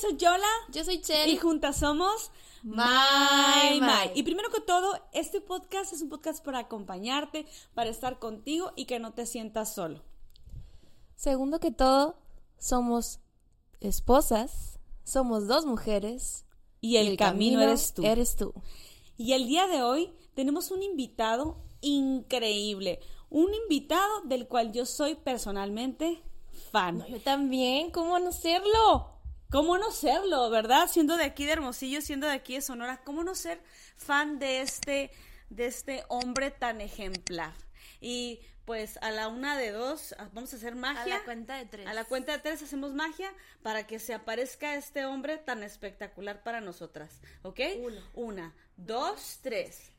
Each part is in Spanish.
Soy Yola. Yo soy Chel. Y juntas somos My My. Y primero que todo, este podcast es un podcast para acompañarte, para estar contigo y que no te sientas solo. Segundo que todo, somos esposas, somos dos mujeres. Y el, camino, eres tú. Eres tú. Y el día de hoy tenemos un invitado increíble. Un invitado del cual yo soy personalmente fan. yo también, ¿cómo no serlo? ¿Cómo no serlo, verdad? Siendo de aquí de Hermosillo, siendo de aquí de Sonora, ¿cómo no ser fan de este, de este hombre tan ejemplar? Y pues a la una de dos ah, vamos a hacer magia. A la cuenta de tres. A la cuenta de tres hacemos magia para que se aparezca este hombre tan espectacular para nosotras. ¿Ok? Uno. Una, dos, tres.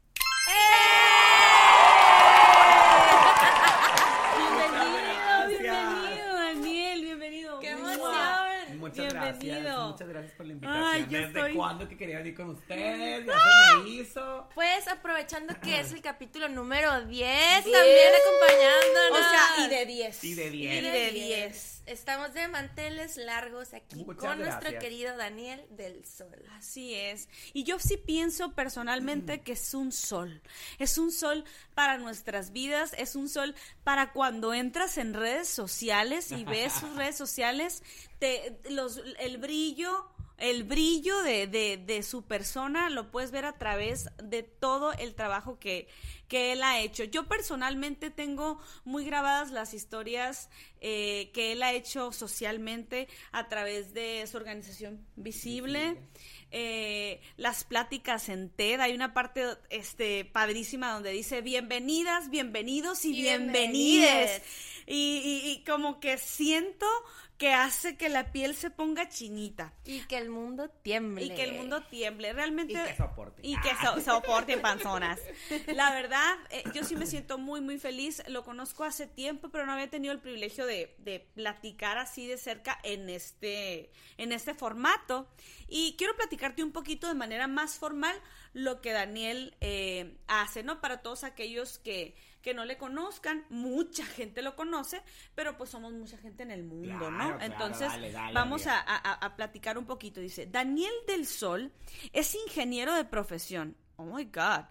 bienvenido, bienvenido, Muchas Bienvenido. gracias, muchas gracias por la invitación. Ay, ¿Desde estoy- cuándo que quería venir con ustedes? Ya se me hizo. Pues aprovechando que es el capítulo número 10, también acompañándonos. O sea, y de 10. Y de Y 10. de 10. Estamos de manteles largos aquí Muchas con nuestro querido Daniel del Sol. Así es. Y yo sí pienso personalmente que es un sol. Es un sol para nuestras vidas, es un sol para cuando entras en redes sociales y ves sus redes sociales, te, los, el brillo. El brillo de, de, de su persona lo puedes ver a través de todo el trabajo que, que él ha hecho. Yo personalmente tengo muy grabadas las historias eh, que él ha hecho socialmente a través de su organización visible. eh, las pláticas en TED, hay una parte este padrísima donde dice bienvenidas, bienvenidos y, bienvenides. bienvenides. Y, y- y como que siento que hace que la piel se ponga chinita Y que el mundo tiemble. y que el mundo tiemble. Realmente. Y que soporte. Y que so- soporten panzonas. La verdad, eh, yo sí me siento muy, muy feliz. Lo conozco hace tiempo, pero no había tenido el privilegio de, de platicar así de cerca en este, en este formato. Y quiero platicarte un poquito de manera más formal lo que Daniel eh, hace, ¿no? Para todos aquellos que, que no le conozcan, mucha gente lo conoce, pero pues somos mucha gente en el mundo, Claro, ¿no? claro, Entonces, dale, dale, vamos a- a platicar un poquito. Dice, Daniel del Sol es ingeniero de profesión. Oh my God.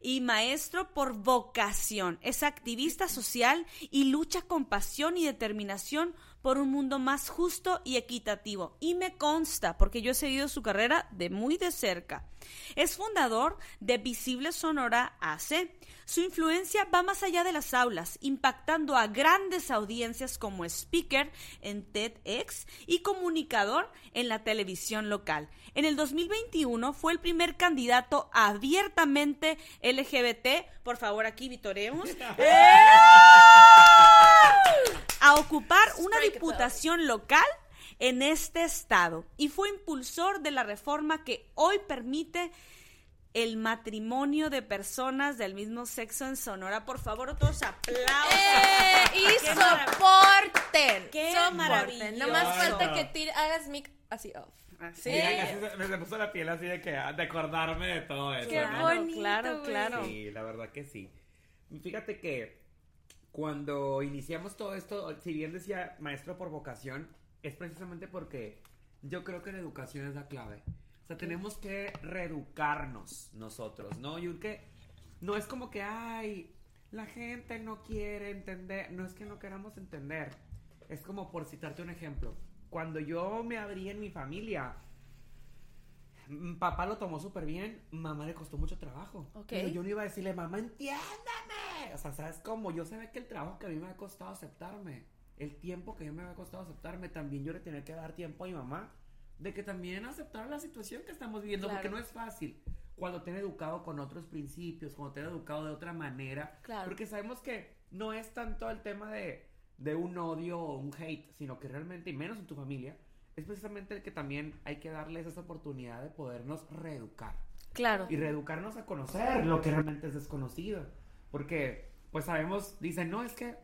Y maestro por vocación. Es activista social y lucha con pasión y determinación por un mundo más justo y equitativo. Y me consta, porque yo he seguido su carrera de muy de cerca. Es fundador de Visible Sonora AC. Su influencia va más allá de las aulas, impactando a grandes audiencias como speaker en TEDx y comunicador en la televisión local. En el 2021 fue el primer candidato abiertamente LGBT, por favor aquí vitoremos, a ocupar una diputación local en este estado y fue impulsor de la reforma que hoy permite el matrimonio de personas del mismo sexo en Sonora. Por favor, todos aplausos. ¡Eh! Y ¡Qué soporten. ¡Qué soporten. maravilloso! No más falta que tire- hagas mic así off. Así Mira, es. casi se- me, se puso la piel así de que de acordarme de todo eso. Qué ¿no? bonito, claro, claro. Sí, la verdad que sí. Fíjate que cuando iniciamos todo esto, si bien decía maestro por vocación, es precisamente porque yo creo que la educación es la clave. O sea, tenemos que reeducarnos nosotros, ¿no? Yo creo que no es como que, ay, la gente no quiere entender, no es que no queramos entender. Es como por citarte un ejemplo. Cuando yo me abrí en mi familia, papá lo tomó súper bien, mamá le costó mucho trabajo. Ok. Pero yo no iba a decirle, mamá, entiéndame. O sea, ¿sabes cómo? Yo sabía que el trabajo que a mí me ha costado aceptarme, el tiempo que a mí me ha costado aceptarme, también yo le tenía que dar tiempo a mi mamá de que también aceptara la situación que estamos viviendo, porque no es fácil. Cuando te han educado con otros principios, cuando te han educado de otra manera, Claro. porque sabemos que no es tanto el tema de, de un odio o un hate, sino que realmente, y menos en tu familia, es precisamente el que también hay que darles esa oportunidad de podernos reeducar Claro. y reeducarnos a conocer lo que realmente es desconocido. Porque, pues sabemos, dicen, no, es que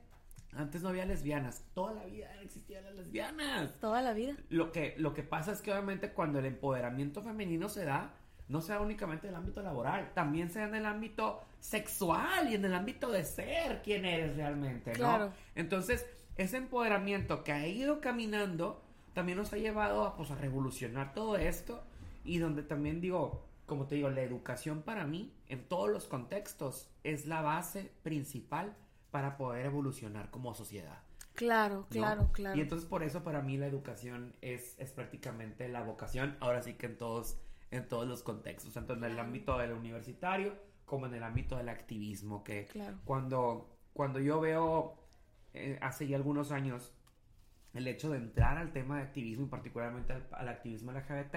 antes no había lesbianas. Toda la vida existían las lesbianas. Toda la vida. Lo que, lo que pasa es que obviamente cuando el empoderamiento femenino se da, no se da únicamente en el ámbito laboral, también se da en el ámbito sexual y en el ámbito de ser quién eres realmente, ¿no? Claro. Entonces, ese empoderamiento que ha ido caminando, también nos ha llevado a, pues, a revolucionar todo esto y donde también digo, como te digo, la educación para mí, en todos los contextos, es la base principal para poder evolucionar como sociedad. Claro, ¿no? claro, claro. Y entonces por eso para mí la educación es, es prácticamente la vocación, ahora sí que en todos, en todos los contextos, tanto en el Claro. ámbito del universitario como en el ámbito del activismo, que Claro. cuando, cuando yo veo eh, hace ya algunos años el hecho de entrar al tema de activismo y particularmente al, al activismo LGBT,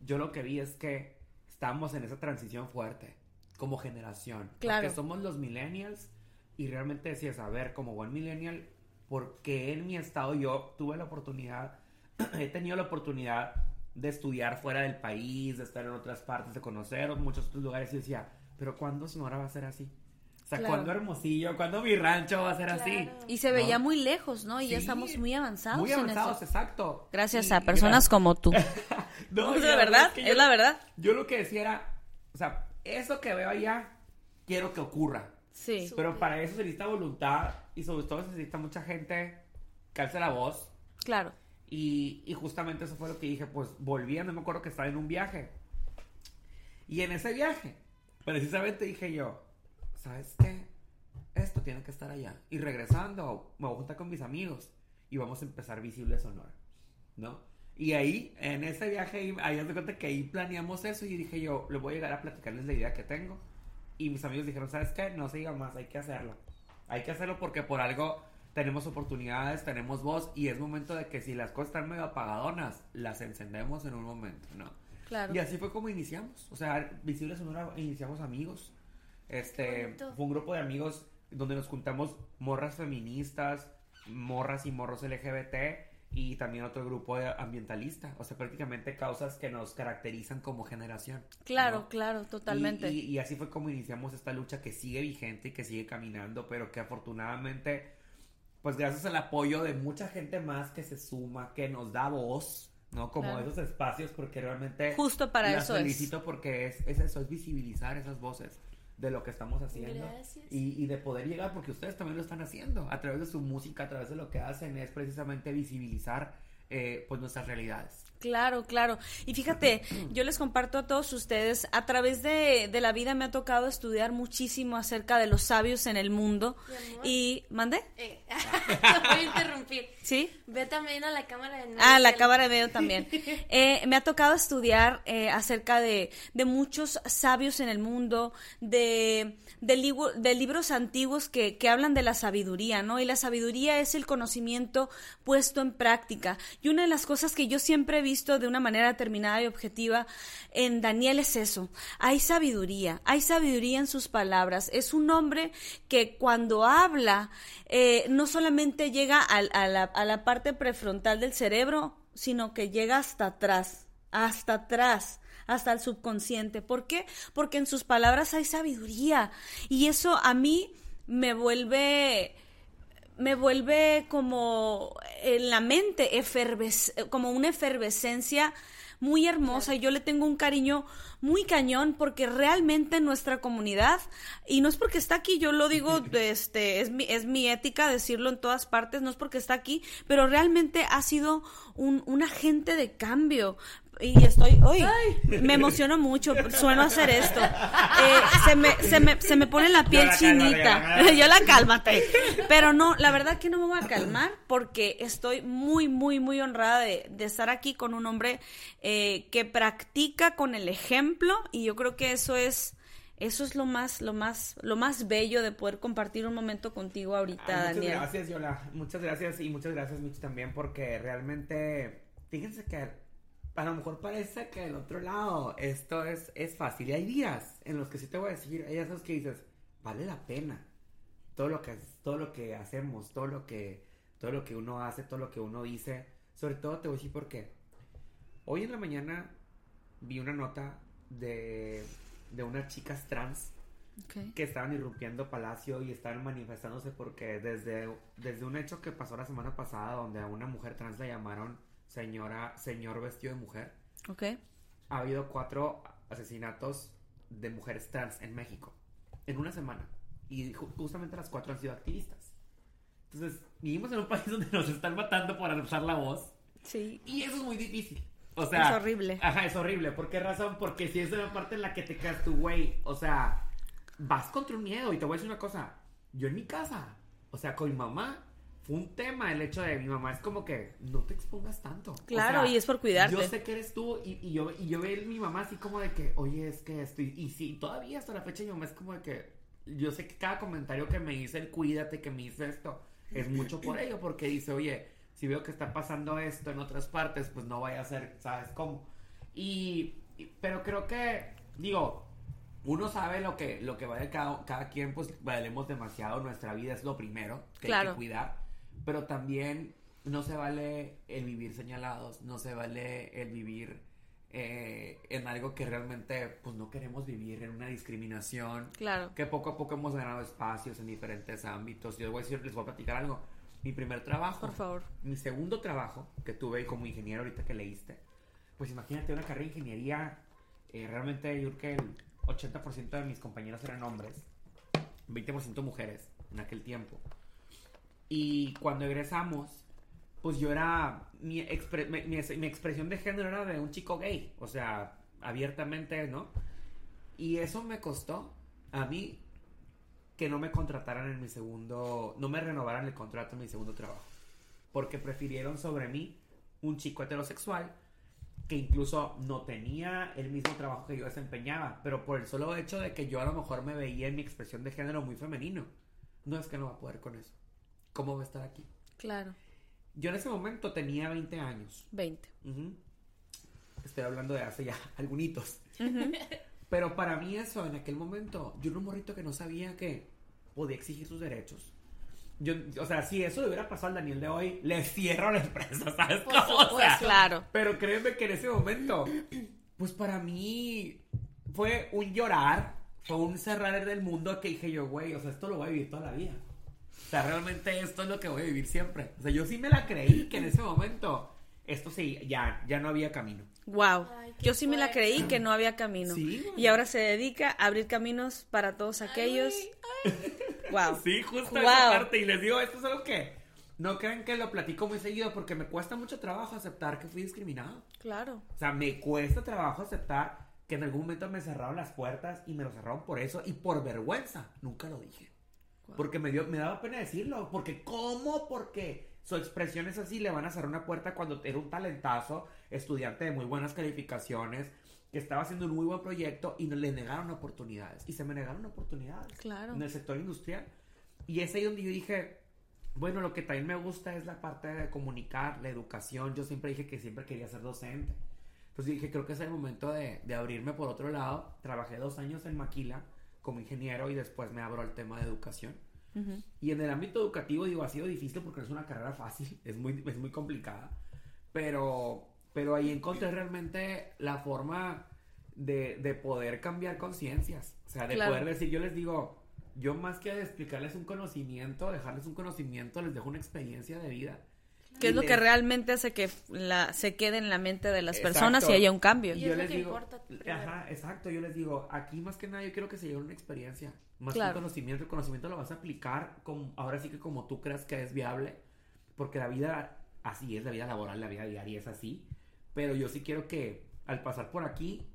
yo lo que vi es que estamos en esa transición fuerte como generación. Claro. Porque somos los millennials y realmente decías, a ver, como buen millennial, porque en mi estado yo tuve la oportunidad, he tenido la oportunidad de estudiar fuera del país, de estar en otras partes, de conocer muchos otros lugares y decía, pero ¿cuándo Sonora va a ser así? O sea, Claro. ¿cuándo Hermosillo? ¿Cuándo mi rancho va a ser así? Claro. Y se veía ¿no? muy lejos, ¿no? Y ya Sí, estamos muy avanzados Muy en avanzados, eso. exacto. Gracias Y- a personas gra- como tú. No, es la verdad, que es yo- la verdad. Yo lo que decía era, o sea, eso que veo allá, quiero que ocurra. Sí. Su- Pero para eso se necesita voluntad y sobre todo se necesita mucha gente que alce la voz. Claro. Y, y justamente eso fue lo que dije, pues volviendo, me acuerdo que estaba en un viaje. Y en ese viaje, precisamente dije yo, ¿sabes qué? Esto tiene que estar allá. Y regresando, me voy a juntar con mis amigos y vamos a empezar Visible Sonora, ¿no? Y ahí, en ese viaje, ahí, ahí de cuenta que ahí planeamos eso y dije yo, le voy a llegar a platicarles la idea que tengo. Y mis amigos dijeron, ¿sabes qué? No se diga más, hay que hacerlo. Hay que hacerlo porque por algo tenemos oportunidades, tenemos voz y es momento de que si las cosas están medio apagadonas, las encendemos en un momento, ¿no? Claro. Y así fue como iniciamos. O sea, Visible Sonora iniciamos amigos. Este, fue un grupo de amigos donde nos juntamos morras feministas, morras y morros LGBT y también otro grupo ambientalista. O sea, prácticamente causas que nos caracterizan como generación. Claro, ¿no? claro, totalmente. Y, y- y así fue como iniciamos esta lucha que sigue vigente y que sigue caminando, pero que afortunadamente, pues gracias al apoyo de mucha gente más que se suma, que nos da voz, ¿no? Como Claro. esos espacios, porque realmente... Justo para las eso es. felicito porque es, es eso, es visibilizar esas voces de lo que estamos haciendo. Gracias. Y, y de poder llegar, porque ustedes también lo están haciendo, a través de su música, a través de lo que hacen, es precisamente visibilizar eh, pues nuestras realidades. Claro, claro. Y fíjate, yo les comparto a todos ustedes, a través de, de la vida me ha tocado estudiar muchísimo acerca de los sabios en el mundo. Y, ¿mandé? Eh, voy a interrumpir. ¿Sí? Ve también a la cámara de Ah, la cámara de medio también. Eh, me ha tocado estudiar eh, acerca de, de muchos sabios en el mundo, de, de, libu- de libros antiguos que, que hablan de la sabiduría, ¿no? Y la sabiduría es el conocimiento puesto en práctica. Y una de las cosas que yo siempre he visto de una manera determinada y objetiva en Daniel es eso. Hay sabiduría, hay sabiduría en sus palabras. Es un hombre que cuando habla eh, no solamente llega a la parte prefrontal del cerebro, sino que llega hasta atrás, hasta atrás hasta el subconsciente. ¿Por qué? Porque en sus palabras hay sabiduría y eso a mí me vuelve me vuelve como en la mente como una efervescencia muy hermosa y yo le tengo un cariño muy cañón porque realmente nuestra comunidad y no es porque está aquí yo lo digo este es mi es mi ética decirlo en todas partes no es porque está aquí pero realmente ha sido un, un agente de cambio. Y estoy hoy me emociono mucho sueno a hacer esto. Eh, se, me, se, me, se me pone la piel la chinita. Yo la cálmate. Pero no la verdad que no me voy a calmar porque estoy muy muy muy honrada de, de estar aquí con un hombre eh, que practica con el ejemplo y yo creo que eso es eso es lo más lo más lo más bello de poder compartir un momento contigo ahorita Ay, muchas Daniel gracias, Yola. Muchas gracias y muchas gracias, Mitch, también, porque realmente, fíjense que a lo mejor parece que del otro lado esto es, es fácil. Y hay días en los que sí te voy a decir, hay días que dices, vale la pena. Todo lo que, todo lo que hacemos, todo lo que, todo lo que uno hace, todo lo que uno dice. Sobre todo te voy a decir por qué. Hoy en la mañana vi una nota de, de unas chicas trans que estaban irrumpiendo Palacio y estaban manifestándose porque desde, desde un hecho que pasó la semana pasada donde a una mujer trans la llamaron señora, señor vestido de mujer, ha habido cuatro asesinatos de mujeres trans en México en una semana y ju- justamente las cuatro han sido activistas. Entonces, vivimos en un país donde nos están matando por alzar la voz Sí. Y eso es muy difícil. O sea, Es horrible. Ajá, es horrible. ¿Por qué razón? Porque si es una parte en la que te quedas tu güey, o sea, vas contra un miedo. Y te voy a decir una cosa. Yo en mi casa, o sea, con mi mamá, fue un tema el hecho de mi mamá. Es como que no te expongas tanto. O Claro, y es por cuidarte. Yo sé que eres tú y, y yo, y yo veo a mi mamá así como de que, oye, es que estoy. Y sí, todavía hasta la fecha mi mamá es como de que. Yo sé que cada comentario que me dice el cuídate, que me dice esto, es mucho por ello, porque dice, oye, si veo que está pasando esto en otras partes, pues no vaya a ser, ¿sabes cómo? Y, y- pero creo que, digo, uno sabe lo que, lo que vale cada, cada quien, pues valemos demasiado, nuestra vida es lo primero que hay Claro. que cuidar, pero también no se vale el vivir señalados, no se vale el vivir eh, en algo que realmente pues no queremos vivir, en una discriminación, Claro. que poco a poco hemos ganado espacios en diferentes ámbitos. Yo les voy a decir, les voy a platicar algo. Mi primer trabajo, Por favor. mi segundo trabajo que tuve como ingeniero ahorita que leíste, pues imagínate una carrera de ingeniería, eh, realmente yo creo que el 80% de mis compañeros eran hombres, 20% mujeres en aquel tiempo. Y cuando egresamos, pues yo era, mi, expre- mi, mi- mi expresión de género era de un chico gay, o sea, abiertamente, ¿no? Y eso me costó a mí que no me contrataran en mi segundo, no me renovaran el contrato en mi segundo trabajo. Porque prefirieron sobre mí un chico heterosexual que incluso no tenía el mismo trabajo que yo desempeñaba, pero por el solo hecho de que yo a lo mejor me veía en mi expresión de género muy femenino. No es que no va a poder con eso. ¿Cómo va a estar aquí? Claro. Yo en ese momento tenía 20 años. 20. Ujú. Estoy hablando de hace ya algunitos. Pero para mí eso, en aquel momento, yo era un morrito que no sabía que podía exigir sus derechos. Yo, o sea, si eso le hubiera pasado al Daniel de hoy, le cierro la empresa, ¿sabes? Por cómo? O sea. Claro. pero créeme que en ese momento, pues para mí fue un llorar, fue un cerrar del mundo que dije yo, güey, o sea, esto lo voy a vivir toda la vida. O sea, realmente esto es lo que voy a vivir siempre. O sea, yo sí me la creí que en ese momento, esto sí, ya, ya no había camino. Wow. Ay, Yo sí me la creí que no había camino. Sí, y ahora se dedica a abrir caminos para todos aquellos. Wow. Sí, justo Wow. esa parte. Y les digo, esto es algo que no crean que lo platico muy seguido porque me cuesta mucho trabajo aceptar que fui discriminado. Claro. O sea, me cuesta trabajo aceptar que en algún momento me cerraron las puertas y me lo cerraron por eso y por vergüenza. Nunca lo dije. Porque me, dio, me daba pena decirlo. Porque, ¿cómo? Porque su expresión es así. Le van a cerrar una puerta cuando era un talentazo, estudiante de muy buenas calificaciones, que estaba haciendo un muy buen proyecto y no, le negaron oportunidades. Y se me negaron oportunidades. Claro. En el sector industrial. Y es ahí donde yo dije, bueno, lo que también me gusta es la parte de comunicar, la educación. Yo siempre dije que siempre quería ser docente. Entonces dije, creo que es el momento de, de abrirme por otro lado. Trabajé dos años en Maquila como ingeniero y después me abro al tema de educación. Y en el ámbito educativo, digo, ha sido difícil porque no es una carrera fácil, es muy, es muy complicada. Pero, pero ahí encontré realmente la forma de, de poder cambiar conciencias. O sea, de Claro. poder decir, yo les digo, yo más que explicarles un conocimiento, dejarles un conocimiento, les dejo una experiencia de vida. ¿Qué es lo que les- realmente hace que la, se quede en la mente de las Exacto. personas y haya un cambio? Y Y es yo lo les que digo, importa ajá, exacto, yo les digo, aquí más que nada yo quiero que se lleven una experiencia, más Claro. que un conocimiento, el conocimiento lo vas a aplicar como, ahora sí que como tú creas que es viable, porque la vida así es, la vida laboral, la vida diaria es así, pero yo sí quiero que al pasar por aquí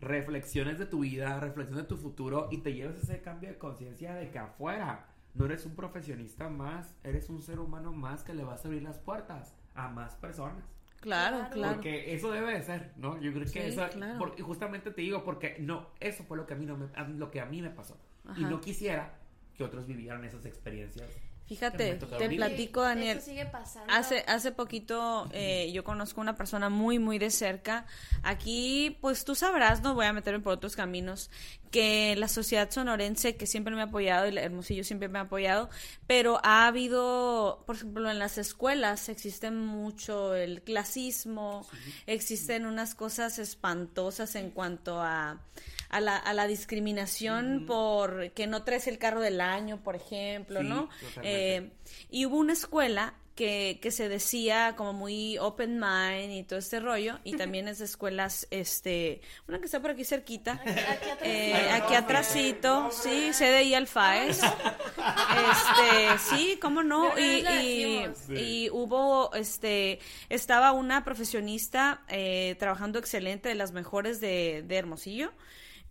reflexiones de tu vida, reflexiones de tu futuro y te lleves ese cambio de conciencia de que afuera no eres un profesionista más, eres un ser humano más que le vas a abrir las puertas a más personas. Claro, Claro. Porque eso debe de ser, ¿no? Yo creo que Sí, eso, claro. porque justamente te digo, porque no, eso fue lo que a mí no me, lo que a mí me pasó. Y no quisiera que otros vivieran esas experiencias. Fíjate, te vivir. platico, Daniel. Eso sigue pasando. Hace, hace poquito eh, yo conozco una persona muy, muy de cerca. Aquí, pues tú sabrás, no voy a meterme por otros caminos, que la sociedad sonorense, que siempre me ha apoyado, y Hermosillo siempre me ha apoyado, pero ha habido, por ejemplo, en las escuelas existe mucho el clasismo, existen unas cosas espantosas en cuanto a, a, la, a la discriminación por que no traes el carro del año, por ejemplo, Sí, ¿no? Eh, y hubo una escuela que, que se decía como muy open mind y todo este rollo, y también es de escuelas, este, una que está por aquí cerquita, Aquí, aquí atrás. eh, aquí atrásito, sí, CDI Alfaes. Este, sí, cómo no. Y, y hubo, este, estaba una profesionista eh, trabajando excelente, de las mejores de, de Hermosillo.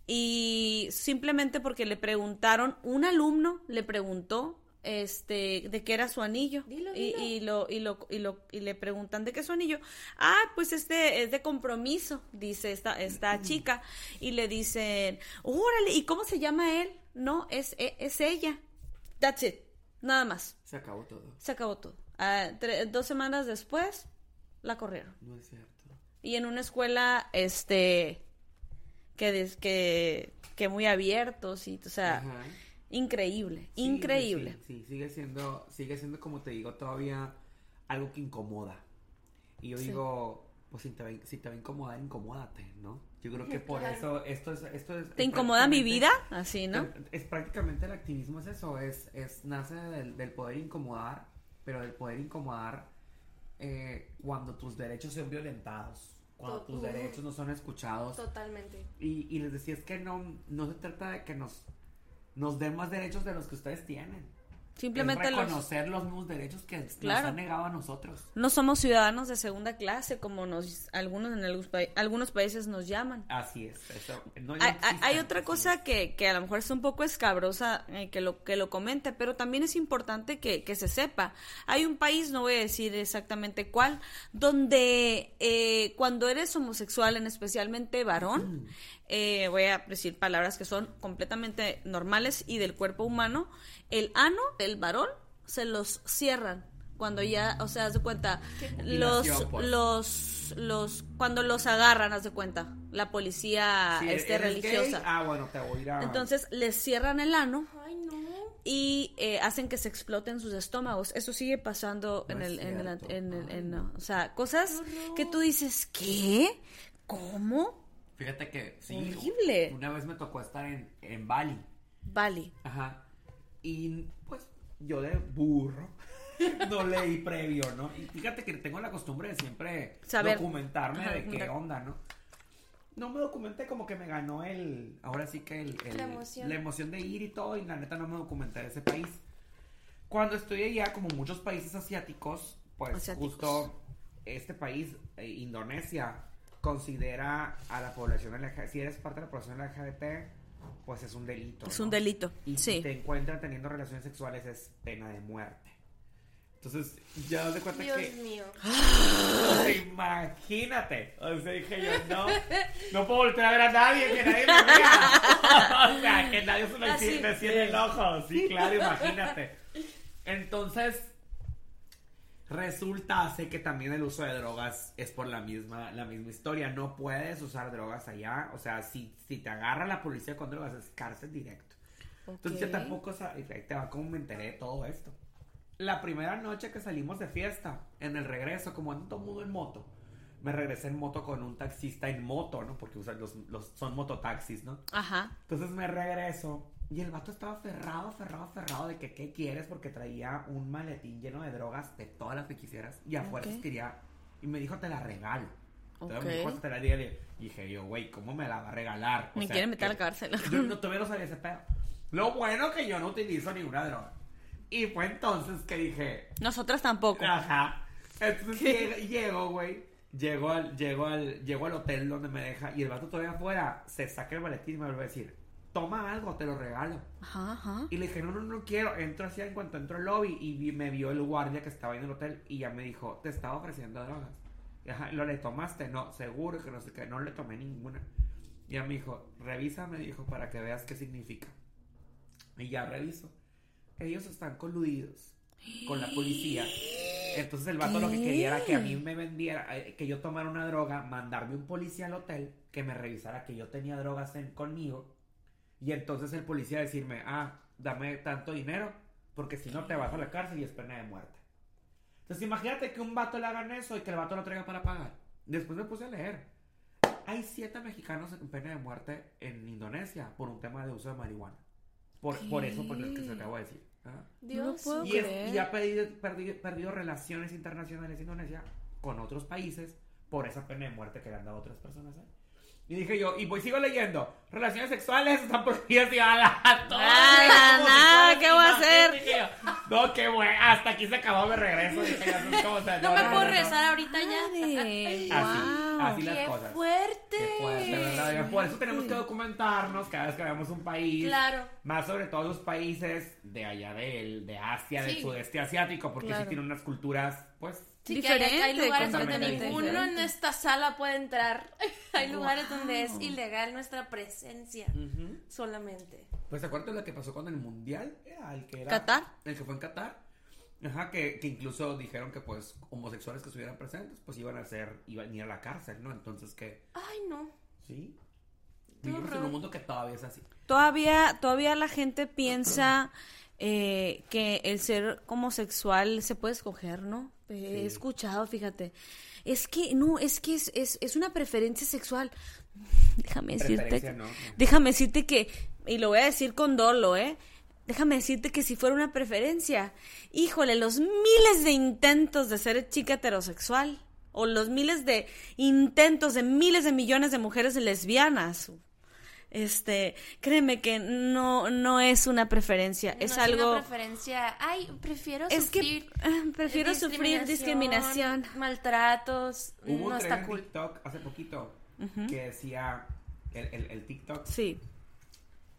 Y simplemente porque le preguntaron, un alumno le preguntó este de qué era su anillo. Dilo, y, dilo. y lo y lo y lo y le preguntan de qué es su anillo. Ah pues este es de compromiso dice esta esta chica. Y le dicen órale y cómo se llama él no es e- es ella. That's it nada más. Se acabó todo. se acabó todo. Ah, dos semanas después la corrieron. No es cierto. y en una escuela este que que que muy abiertos y o sea Ajá. Increíble Sí, increíble Sí, sí, sigue siendo, sigue siendo como te digo, todavía algo que incomoda. Y yo Sí. digo, pues si te, va, si te va a incomodar, incomódate, ¿no? Yo creo que por Claro. eso esto es, esto es. te es incomoda mi vida así no Es prácticamente el activismo es eso, es, es nace del, del poder incomodar, pero del poder incomodar eh, cuando tus derechos son violentados, cuando tus derechos no son escuchados. Totalmente. Y, y les decía, es que no, no se trata de que nos, nos den más derechos de los que ustedes tienen. Simplemente es los reconocer los mismos derechos que Claro. nos han negado a nosotros. no somos ciudadanos de segunda clase como nos algunos en algunos, pa- algunos países nos llaman Así es. Eso, no, hay, hay- existen, hay otra cosa que, que a lo mejor es un poco escabrosa eh, que lo que lo comente, pero también es importante que, que se sepa. Hay un país, no voy a decir exactamente cuál, donde eh, cuando eres homosexual, en especialmente varón, eh, voy a decir palabras que son completamente normales y del cuerpo humano, el ano del varón se los cierran cuando ya, o sea, haz de cuenta, los, pues. los, los, cuando los agarran, haz de cuenta, la policía Si este, eres religiosa. gay, ah, bueno, te voy a ir a... Entonces les cierran el ano Ay, no. y eh, hacen que se exploten sus estómagos. Eso sigue pasando No en es el, en el, en el- en- no. o sea, cosas que tú dices, ¿qué? ¿Cómo? Fíjate que sí. Horrible. Una vez me tocó estar en, en Bali. Vale. Ajá. Y pues yo de burro no leí previo, ¿no? Y fíjate que tengo la costumbre de siempre Saber. documentarme Ajá, de qué onda, ¿no? No me documenté como que me ganó el, ahora sí que el, el- La emoción. la emoción de ir y todo y la neta no me documenté de ese país. Cuando estoy allá, como muchos países asiáticos, pues Asiáticos. justo este país, eh, Indonesia, considera a la población LGBT, si eres parte de la población LGBT, pues es un delito. Es ¿no? un delito. Y si Sí. te encuentran teniendo relaciones sexuales es pena de muerte. Entonces, ya de cuenta Dios que. mío. o sea, imagínate. O sea, dije yo, no. No puedo volver a ver a nadie, que nadie me vea. o sea, que nadie se me, me cierre el ojo. Sí, claro, imagínate. Entonces, resulta sé que también el uso de drogas es por la misma, la misma historia. No puedes usar drogas allá. O sea, si, si te agarra la policía con drogas, es cárcel directo. Entonces yo tampoco te va como me enteré de todo esto. La primera noche que salimos de fiesta, en el regreso, como ando todo mundo en moto, me regresé en moto con un taxista en moto, ¿no? Porque los, los, son mototaxis, ¿no? Ajá. Entonces me regreso y el vato estaba aferrado, aferrado, aferrado de que qué quieres porque traía un maletín lleno de drogas de todas las que quisieras y a Ok. fuerzas quería y me dijo te la regalo. Entonces me Ok. dijo te la regalo. y dije yo, güey, ¿cómo me la va a regalar? O Me sea, quieren meter a la que- cárcel. yo no, todavía no sabía ese pedo. Lo bueno que yo no utilizo ninguna droga. Y fue entonces que dije, Nosotras tampoco. ajá. Entonces llego, llego, güey. Llego al, llego, al, llego al hotel donde me deja y el vato todavía afuera se saca el maletín y me vuelve a decir, toma algo, te lo regalo. Ajá, ajá. Y le dije, no, no, no quiero. Entro así en cuanto entro al lobby y vi- me vio el guardia que estaba en el hotel y ya me dijo, te estaba ofreciendo drogas. Y, Ajá, ¿lo le tomaste? No, seguro que no sé qué, no le tomé ninguna. Y ya me dijo, revisa, me dijo, para que veas qué significa. Y ya reviso. Ellos están coludidos con la policía. Entonces el vato lo que quería era que a mí me vendiera, eh, que yo tomara una droga, mandarme un policía al hotel, que me revisara que yo tenía drogas en, conmigo. Y entonces el policía decirme, ah, dame tanto dinero, porque si no te vas a la cárcel y es pena de muerte. Entonces imagínate que un vato le hagan eso y que el vato lo traiga para pagar. Después me puse a leer. Hay siete mexicanos en pena de muerte en Indonesia por un tema de uso de marihuana. Por, por eso, por lo que se acabo de decir. ¿ah? Dios. No puedo Y, es- creer. y ha perdido, perdido, perdido relaciones internacionales Indonesia con otros países por esa pena de muerte que le han dado a otras personas. ¿eh? Y dije yo, y voy, sigo leyendo, relaciones sexuales están prohibidas y a la todos Nada, nada, ¿qué voy a hacer? dije yo, No, qué bueno, hasta aquí se acabó, me regreso. Dije, ya, no, ¿cómo se- No me puedo rezar ahorita ya. Así, wow. así las ¡Qué cosas. fuerte! Qué fuerte, ¿verdad? Por eso tenemos que documentarnos cada vez que veamos un país. Claro. Más sobre todo los países de allá del, de Asia, del Sí. sudeste asiático, porque Claro. sí tienen unas culturas, pues, Sí, que hay, lugares donde ninguno diferente. en esta sala puede entrar. hay lugares donde es ilegal nuestra presencia solamente. Pues ¿se acuerdan de lo que pasó con el mundial? Era el que era. ¿Qatar? El que fue en Qatar. Ajá, que, que incluso dijeron que pues homosexuales que estuvieran presentes, pues iban a ser, iban a ir a la cárcel, ¿no? Entonces que, Ay, no. sí. Qué Vivimos en un mundo que todavía es así. Todavía, todavía la gente piensa eh, que el ser homosexual se puede escoger, ¿no? He Sí. escuchado, fíjate. Es que, no, es que es, es, es una preferencia sexual. Déjame decirte. Preferencia, ¿no? Déjame decirte que, y lo voy a decir con dolo, ¿eh? Déjame decirte que si fuera una preferencia, híjole, los miles de intentos de ser chica heterosexual, o los miles de intentos de miles de millones de mujeres lesbianas, este, créeme que no, no es una preferencia, es no algo... una preferencia. Ay, prefiero Es que, sufrir. ah, prefiero sufrir discriminación. Maltratos. Hubo un no está cool. TikTok hace poquito que decía el, el, el TikTok Sí.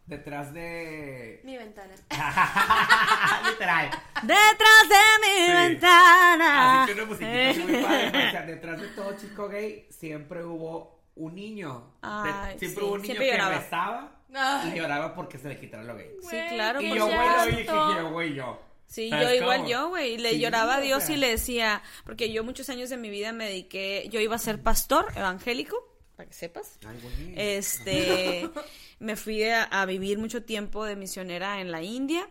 detrás de Mi ventana. literal Detrás de mi Sí. ventana. así que una musiquita así muy padre, ¿no? O sea, detrás de todo chico gay siempre hubo un niño Ay, siempre sí, hubo un niño siempre que lloraba. rezaba Ay. y lloraba porque se le quitara lo gay Sí, claro, y por yo güey lo dije yo güey yo Sí, ¿Sabes yo igual cómo? yo, güey, le Sí, lloraba a o Dios sea. y le decía, porque yo muchos años de mi vida me dediqué, yo iba a ser pastor evangélico, para que sepas. Ay, güey. Este, me fui a, a vivir mucho tiempo de misionera en la India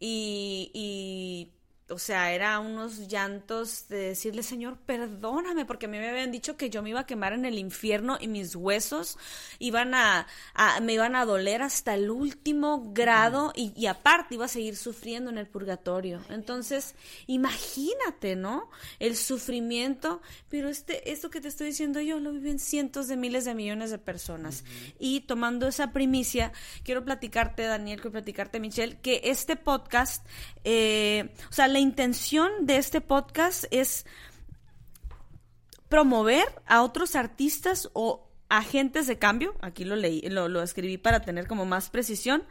y, y, o sea, era unos llantos de decirle, Señor, perdóname, porque a mí me habían dicho que yo me iba a quemar en el infierno y mis huesos iban a, a- me iban a doler hasta el último grado y, y aparte iba a seguir sufriendo en el purgatorio. Entonces, imagínate, ¿no? El sufrimiento, pero este, esto que te estoy diciendo yo lo viven cientos de miles de millones de personas. Y tomando esa primicia, quiero platicarte, Daniel, quiero platicarte, Michelle, que este podcast, eh, o sea, la intención de este podcast es promover a otros artistas o agentes de cambio, aquí lo leí, lo, escribí para tener como más precisión,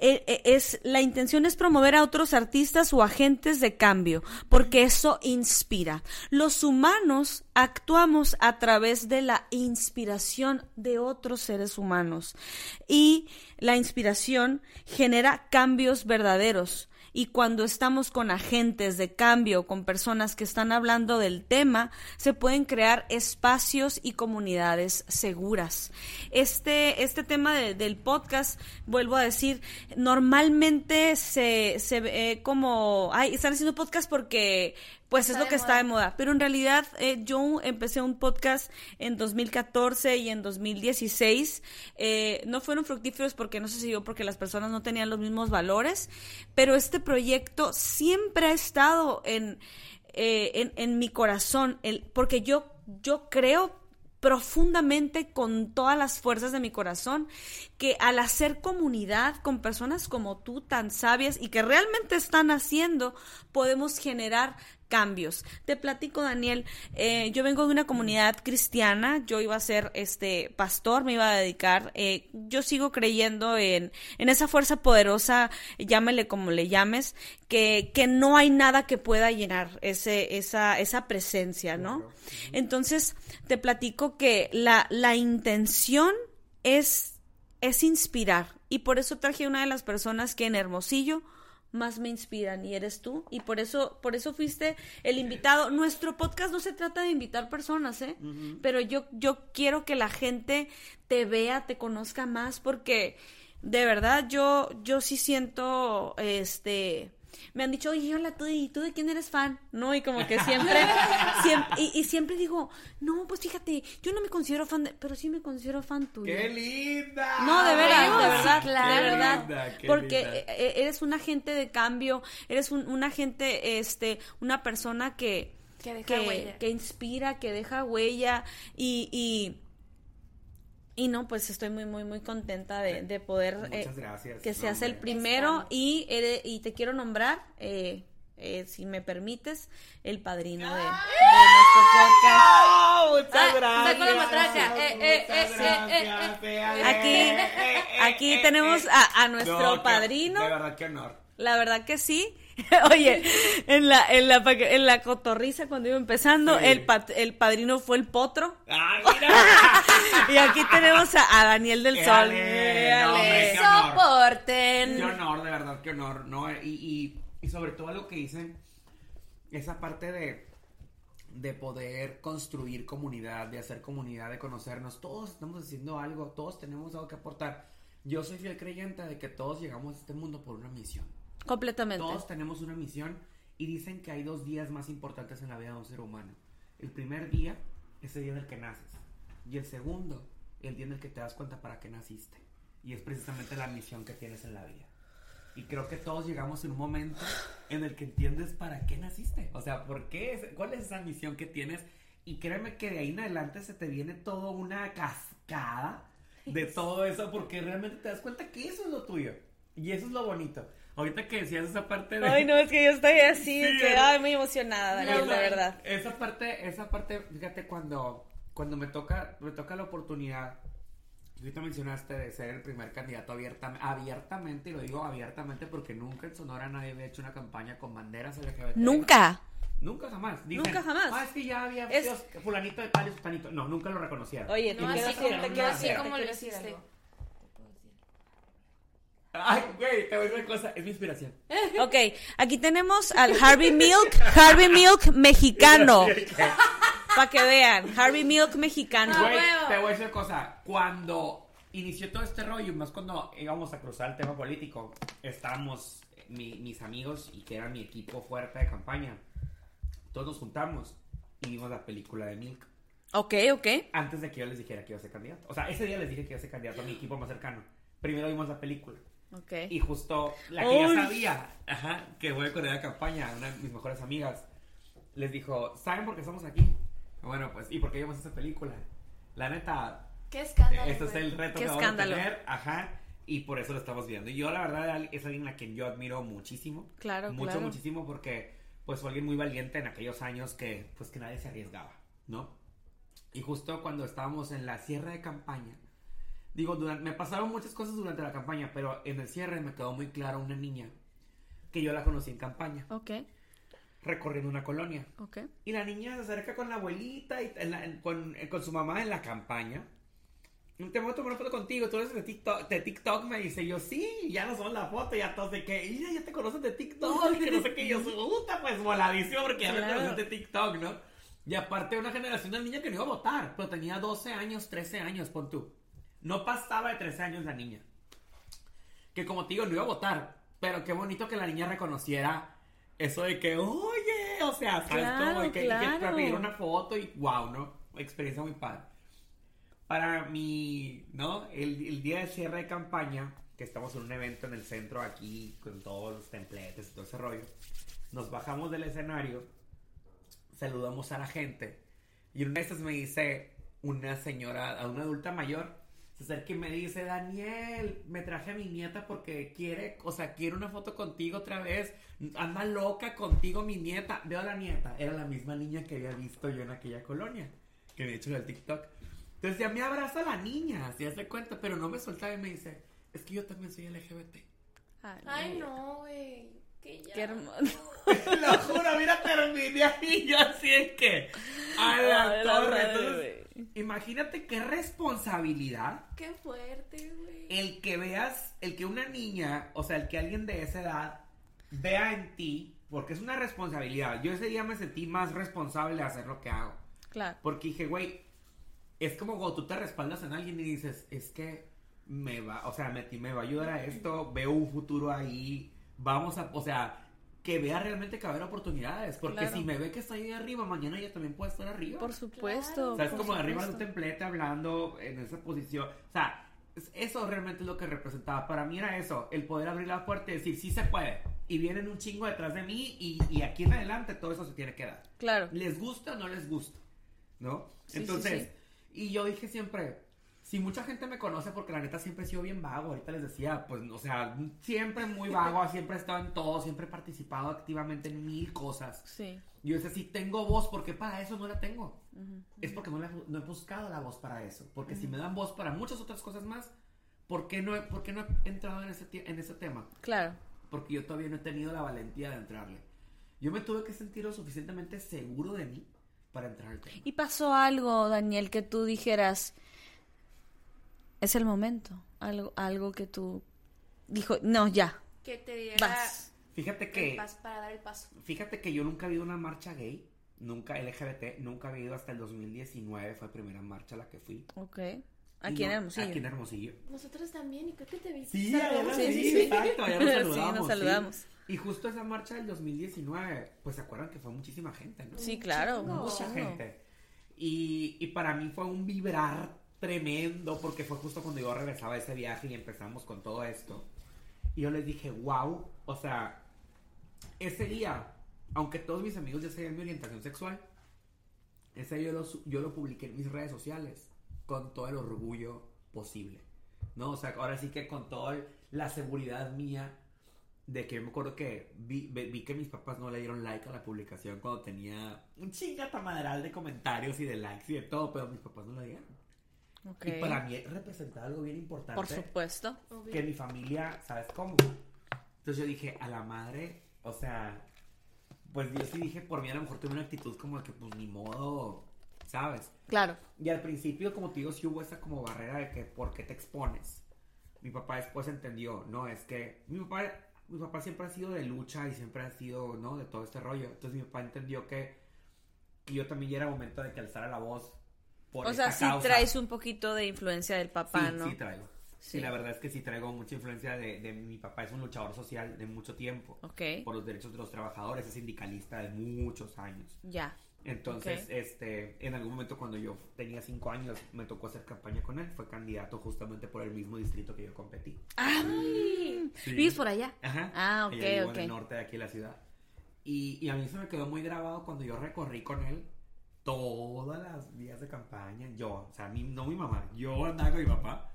eh, eh, es la intención es promover a otros artistas o agentes de cambio, porque eso inspira. Los humanos actuamos a través de la inspiración de otros seres humanos y la inspiración genera cambios verdaderos. Y cuando estamos con agentes de cambio, con personas que están hablando del tema, se pueden crear espacios y comunidades seguras. Este, este tema de- del podcast, vuelvo a decir, normalmente se, se ve como, ay, están haciendo podcast porque pues es lo que está de moda. moda. Pero en realidad eh, yo empecé un podcast en 2014 y en 2016. Eh, no fueron fructíferos porque no se siguió porque las personas no tenían los mismos valores. Pero este proyecto siempre ha estado en, eh, en, en mi corazón. El, porque yo, yo creo profundamente con todas las fuerzas de mi corazón que al hacer comunidad con personas como tú tan sabias y que realmente están haciendo podemos generar cambios. Te platico, Daniel, eh, yo vengo de una comunidad cristiana, yo iba a ser este pastor, me iba a dedicar, eh, yo sigo creyendo en, en esa fuerza poderosa, llámele como le llames, que, que no hay nada que pueda llenar ese, esa, esa presencia, ¿no? Entonces, te platico que la, la intención es, es inspirar. Y por eso traje a una de las personas que en Hermosillo más me inspiran y eres tú. Y por eso, por eso fuiste el invitado. Nuestro podcast no se trata de invitar personas, ¿eh? Pero yo, yo quiero que la gente te vea, te conozca más, porque de verdad yo, yo sí siento este me han dicho, oye, hola, ¿tú, ¿y tú de quién eres fan? ¿No? Y como que siempre, siempre y, y siempre digo, no, pues fíjate, yo no me considero fan de, pero sí me considero fan tuyo. ¡Qué linda! No, de veras, de Sí, verdad, claro. de Qué verdad. linda, porque linda. eh, eh, eres un agente de cambio, eres un, un agente, este, una persona que, Que deja que, huella. que inspira, que deja huella y, y, y no, pues estoy muy, muy, muy contenta de, de poder eh, que No, seas el primero y, ere- y te quiero nombrar, eh, eh, si me permites, el padrino de, de nuestro podcast. Muchas Ah, gracias. sacó la matraca. Eh, eh, eh, eh, eh, Aquí, eh, eh, aquí eh, tenemos eh. a, a nuestro No, qué- padrino. De verdad, qué honor. La verdad que sí. Oye, en la, en la, en la cotorriza cuando iba empezando, Sí. el, pat- el padrino fue el potro. ¡Ay, mira! Y aquí tenemos a, a Daniel del Sol. Éale, no, hombre, Éale. qué honor. Soporten. Qué honor, de verdad, qué honor, ¿no? Y, y, y sobre todo lo que dicen, esa parte de, de poder construir comunidad, de hacer comunidad, de conocernos. Todos estamos haciendo algo, todos tenemos algo que aportar. Yo soy fiel creyente de que todos llegamos a este mundo por una misión. Completamente. Todos tenemos una misión y dicen que hay dos días más importantes en la vida de un ser humano. El primer día es el día en el que naces. Y el segundo, el día en el que te das cuenta para qué naciste. Y es precisamente la misión que tienes en la vida. Y creo que todos llegamos en un momento en el que entiendes para qué naciste. O sea, ¿por qué? es- ¿Cuál es esa misión que tienes? Y créeme que de ahí en adelante se te viene toda una cascada de todo eso porque realmente te das cuenta que eso es lo tuyo. Y eso es lo bonito. Ahorita que decías esa parte de... Ay, no, es que yo estoy así, Sí, que, muy emocionada, Daniel, No, de no. verdad. Esa parte, esa parte, fíjate, cuando, cuando me toca, me toca la oportunidad, ahorita mencionaste de ser el primer candidato abierta, abiertamente, y lo digo abiertamente porque nunca en Sonora nadie había hecho una campaña con banderas LGBT. Nunca. Nunca jamás. Dicen, Nunca jamás. Ah, es que ya había Es- sido fulanito de tal y sustanito. No, nunca lo reconocieron. Oye, No, así te quiero así como lo hiciste. Ay, güey, te voy a decir una cosa, es mi inspiración. Ok, aquí tenemos al Harvey Milk, Harvey Milk mexicano. Para que vean, Harvey Milk mexicano. Ah, Güey, huevo. te voy a decir una cosa. Cuando inició todo este rollo, más cuando íbamos a cruzar el tema político, estábamos eh, mi- mis amigos y que era mi equipo fuerte de campaña. Todos nos juntamos y vimos la película de Milk. Ok, ok. Antes de que yo les dijera que iba a ser candidato. O sea, ese día les dije que iba a ser candidato a mi equipo más cercano. Primero vimos la película. Ok. Y justo la que ya sabía, ajá, que voy a la campaña, una de mis mejores amigas, les dijo, ¿saben por qué estamos aquí? Bueno, pues, ¿y por qué vimos esa película? La neta, Qué escándalo. este es el reto que vamos escándalo. a tener, ajá, y por eso lo estamos viendo. Y yo, la verdad, es alguien a quien yo admiro muchísimo. Claro, Mucho, claro. muchísimo, porque, pues, fue alguien muy valiente en aquellos años que, pues, que nadie se arriesgaba, ¿no? Y justo cuando estábamos en la cierre de campaña, digo, durante, me pasaron muchas cosas durante la campaña, pero en el cierre me quedó muy clara una niña que yo la conocí en campaña, Ok, recorriendo una colonia. ok. Y la niña se acerca con la abuelita y en la- en- con, eh, con su mamá en la campaña. Y Te voy a tomar una foto contigo, tú eres de TikTok, de TikTok, me dice yo, sí, ya nos somos la foto, ya todos de que, mira, ya te conocen de TikTok, y que no sé qué, yo, puta, pues voladísimo, porque ya me Claro. conocen de TikTok, ¿no? Y aparte una generación de niña que no iba a votar, pero tenía 12 años, 13 años, pon tú. No pasaba de 13 años la niña. Que como te digo, no iba a votar, pero qué bonito que la niña reconociera eso de que, oye, o sea, ¿sabes Claro, cómo? Y que, y que claro. te pidieron una foto y wow, ¿no? Experiencia muy padre. Para mi, ¿no? El, el día de cierre de campaña, que estamos en un evento en el centro aquí, con todos los templetes y todo ese rollo, nos bajamos del escenario, saludamos a la gente, y una de estas me dice una señora, a una adulta mayor, se acerca y me dice, Daniel, me traje a mi nieta porque quiere, o sea, quiere una foto contigo otra vez, anda loca contigo mi nieta. Veo a la nieta, era la misma niña que había visto yo en aquella colonia, que había hecho el TikTok. Entonces ya me abraza la niña, se hace cuenta, pero no me soltaba y me dice, es que yo también soy LGBT. Ay, no, güey. Que ya. Qué hermoso. Lo juro, mira, terminé ahí yo así es que a la torre. madre, Entonces, imagínate qué responsabilidad Qué fuerte, güey. el que veas, el que una niña, o sea, el que alguien de esa edad vea en ti, porque es una responsabilidad. Yo ese día me sentí más responsable de hacer lo que hago. Claro. Porque dije, güey, es como cuando tú te respaldas en alguien y dices, es que me va, o sea, me, me va a ayudar a esto, veo un futuro ahí, vamos a, o sea, que vea realmente que va a haber oportunidades. Porque Claro. si me ve que estoy ahí arriba, mañana ella también puede estar arriba. Por supuesto. O sea, es como arriba de un templete hablando en esa posición. O sea, es- eso realmente es lo que representaba. Para mí era eso, el poder abrir la puerta y decir, sí se puede. Y vienen un chingo detrás de mí y, y aquí en adelante todo eso se tiene que dar. Claro. ¿Les gusta o no les gusta? ¿No? Sí, Entonces, sí, y yo dije siempre, si mucha gente me conoce porque la neta siempre he sido bien vago, ahorita les decía, pues, o sea, siempre muy vago, siempre he estado en todo, siempre he participado activamente en mil cosas. Sí. Yo decía, si tengo voz, ¿por qué para eso no la tengo? Es porque no, la- no he buscado la voz para eso. Porque si me dan voz para muchas otras cosas más, ¿por qué no he, por qué no he entrado en ese, en ese tema? Claro. Porque yo todavía no he tenido la valentía de entrarle. Yo me tuve que sentir lo suficientemente seguro de mí para entrar al tema. ¿Y pasó algo, Daniel, que tú dijeras, es el momento? Algo, algo que tú dijo, no, ya, Que te diera vas. Fíjate el que, paso para dar el paso. fíjate que yo nunca a una marcha gay, nunca LGBT, nunca había ido hasta el 2019, fue la primera marcha a la que fui. Ok. Aquí en no- Hermosillo. Aquí en Hermosillo. Nosotros también, y creo que te vi. Sí, Saludamos. sí, vi, sí, sí. exacto, allá nos Sí, saludamos. nos sí. saludamos. Y justo esa marcha del 2019, pues se acuerdan que fue muchísima gente, ¿no? Sí, claro. Mucha gente. Y, y para mí fue un vibrar tremendo porque fue justo cuando yo regresaba de ese viaje y empezamos con todo esto. Y yo les dije, wow, o sea, ese día, aunque todos mis amigos ya sabían mi orientación sexual, ese día yo lo, yo lo publiqué en mis redes sociales con todo el orgullo posible. ¿No? O sea, ahora sí que con toda la seguridad mía de que yo me acuerdo que vi, vi que mis papás no le dieron like a la publicación cuando tenía un chingata madral de comentarios y de likes y de todo, pero mis papás no le dieron. Ok. Y para mí representaba algo bien importante Por supuesto. Que mi familia, ¿sabes cómo? Entonces yo dije, a la madre, o sea, pues yo sí dije, por mí a lo mejor tuve una actitud como de que pues ni modo, ¿sabes? Claro. Y al principio, como te digo, sí hubo esa como barrera de que, ¿por qué te expones? Mi papá después entendió, no, es que mi papá, mi papá siempre ha sido de lucha y siempre ha sido, ¿no? De todo este rollo. Entonces mi papá entendió que, que yo también ya era momento de que alzara la voz por O esta sea, sí causa. traes un poquito de influencia del papá, sí, ¿no? sí traigo. Sí. Sí. la verdad es que sí traigo mucha influencia de, de mi papá. Es un luchador social de mucho tiempo. Ok. Por los derechos de los trabajadores. Es sindicalista de muchos años. Ya. Entonces, Ok. este, en algún momento cuando yo tenía cinco años, me tocó hacer campaña con él. Fue candidato justamente por el mismo distrito que yo competí. ¡Ay! Sí. ¿Vives por allá? Ajá. Ah, ok, ok. en el norte de aquí de la ciudad. Y, y a mí se me quedó muy grabado cuando yo recorrí con él todas las días de campaña. Yo, o sea, mi, no mi mamá, yo andaba con mi papá.